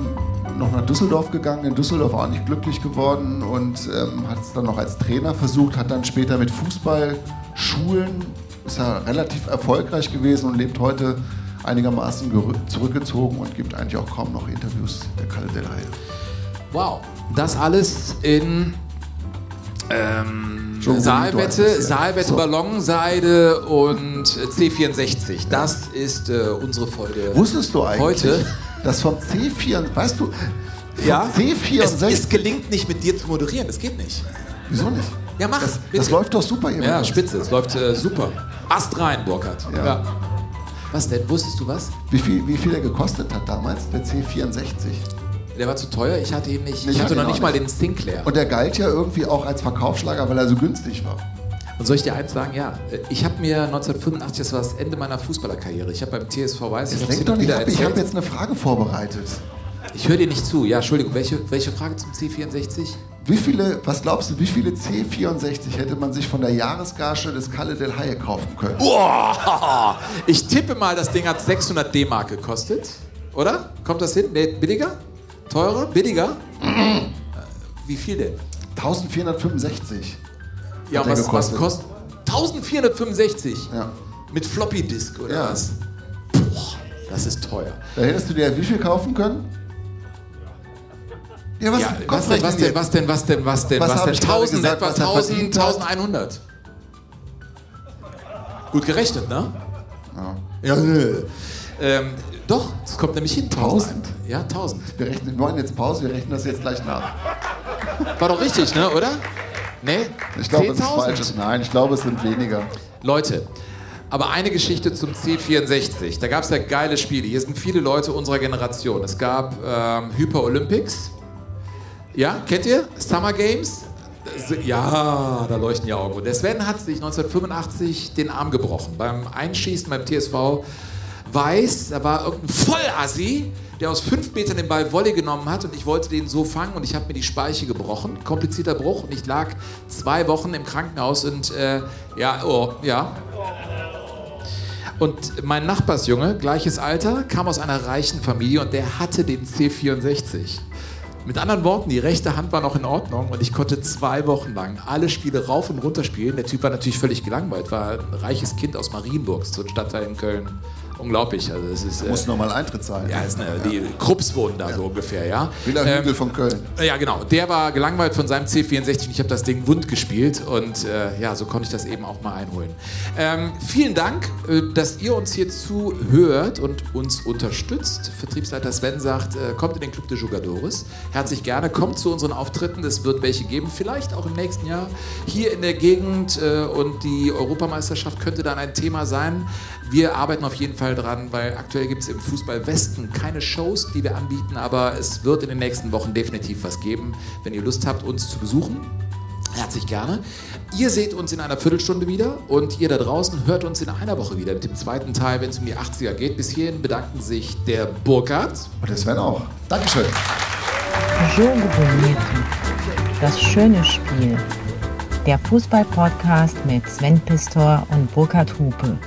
noch nach Düsseldorf gegangen, in Düsseldorf auch nicht glücklich geworden und ähm, hat es dann noch als Trainer versucht, hat dann später mit Fußballschulen, ist er relativ erfolgreich gewesen und lebt heute einigermaßen zurückgezogen und gibt eigentlich auch kaum noch Interviews, der Kalle Del Haie. Wow. Das alles in ähm, Saalwette, Saalwette So. Ballonseide und äh, C64. Das ist äh, unsere Folge. Wusstest du eigentlich, Heute? Dass vom C4, weißt du, Ja. C64, Es, es gelingt nicht mit dir zu moderieren. Es geht nicht. wieso nicht? Ja, mach. Das, das läuft doch super hier. Ja, spitze. Es läuft äh, super. Ast rein, Burkhard. Ja. Was denn? Wusstest du was? Wie viel, wie viel er gekostet hat damals, der C64? Der war zu teuer. Ich hatte ihn nicht. Ich ich hatte noch nicht mal nicht. den Sinclair. Und der galt ja irgendwie auch als Verkaufsschlager, weil er so günstig war. Und soll ich dir eins sagen? Ja, äh, ich habe mir 1985, das war das Ende meiner Fußballerkarriere. Ich habe beim TSV Weiß, ich Das dir lenkt doch nicht ab. Ich habe jetzt eine Frage vorbereitet. Ich höre dir nicht zu. Ja, Entschuldigung. Welche, welche Frage zum C64? Wie viele, was glaubst du, wie viele C64 hätte man sich von der Jahresgage des Kalle del Haie kaufen können? Boah! Ich tippe mal, das Ding hat 600 D-Mark gekostet. Oder? Kommt das hin? Nee, billiger? Teurer? Billiger? Äh, Wie viel denn? 1465. Ja, was, was kostet? 1465? Ja. Mit Floppy Disk oder Ja. was? Boah, das ist teuer. Da hättest du dir wie viel kaufen können? Ja, was, ja, was, was rechnen denn, was denn, was denn, was denn, Was was, denn? ich gerade 1000, gesagt, etwa was er 1000, verdient hat? 1100. Gut gerechnet, ne? Ja. Ja, nö. Ähm, doch, es kommt nämlich hin. 1000? Ja, 1000. Wir rechnen, wir machen jetzt Pause, wir rechnen das jetzt gleich nach. War doch richtig, ne, oder? Nee? Ich glaube, es ist 10.000? falsches. Nein, ich glaube, es sind weniger. Leute, aber eine Geschichte zum C64. Da gab es ja geile Spiele. Hier sind viele Leute unserer Generation. Es gab ähm, Hyper Olympics. Ja, kennt ihr? Summer Games? Ja, da leuchten die Augen. Und der Sven hat sich 1985 den Arm gebrochen. Beim Einschießen beim TSV Weiß, da war irgendein Vollassi, der aus fünf Metern den Ball Volley genommen hat und ich wollte den so fangen und ich habe mir die Speiche gebrochen. Komplizierter Bruch und ich lag zwei Wochen im Krankenhaus und äh, ja, oh, ja. Und mein Nachbarsjunge, gleiches Alter, kam aus einer reichen Familie und der hatte den C64. Mit anderen Worten, die rechte Hand war noch in Ordnung und ich konnte zwei Wochen lang alle Spiele rauf und runter spielen. Der Typ war natürlich völlig gelangweilt, war ein reiches Kind aus Marienburg, so ein Stadtteil in Köln. Unglaublich. Also es ist, Du musst nochmal Eintritt zahlen. ja, ist eine, die Krupps wohnen da so ungefähr, ja. Wieler Ähm, Hügel von Köln. ja, genau. Der war gelangweilt von seinem C64 und ich habe das Ding wund gespielt und äh, ja, so konnte ich das eben auch mal einholen. Ähm, vielen Dank, äh, dass ihr uns hier zuhört und uns unterstützt. Vertriebsleiter Sven sagt, äh, kommt in den Club de Jugadores. Herzlich gerne, kommt zu unseren Auftritten. Es wird welche geben, vielleicht auch im nächsten Jahr hier in der Gegend äh, und die Europameisterschaft könnte dann ein Thema sein. Wir arbeiten auf jeden Fall dran, weil aktuell gibt es im Fußball Westen keine Shows, die wir anbieten, aber es wird in den nächsten Wochen definitiv was geben. Wenn ihr Lust habt, uns zu besuchen, herzlich gerne. Ihr seht uns in einer Viertelstunde wieder und ihr da draußen hört uns in einer Woche wieder mit dem zweiten Teil, wenn es um die 80er geht. Bis hierhin bedanken sich der Burkhardt. Und der Sven auch. Dankeschön. Das schöne Spiel. Der Fußball-Podcast mit Sven Pistor und Burkhard Hupe.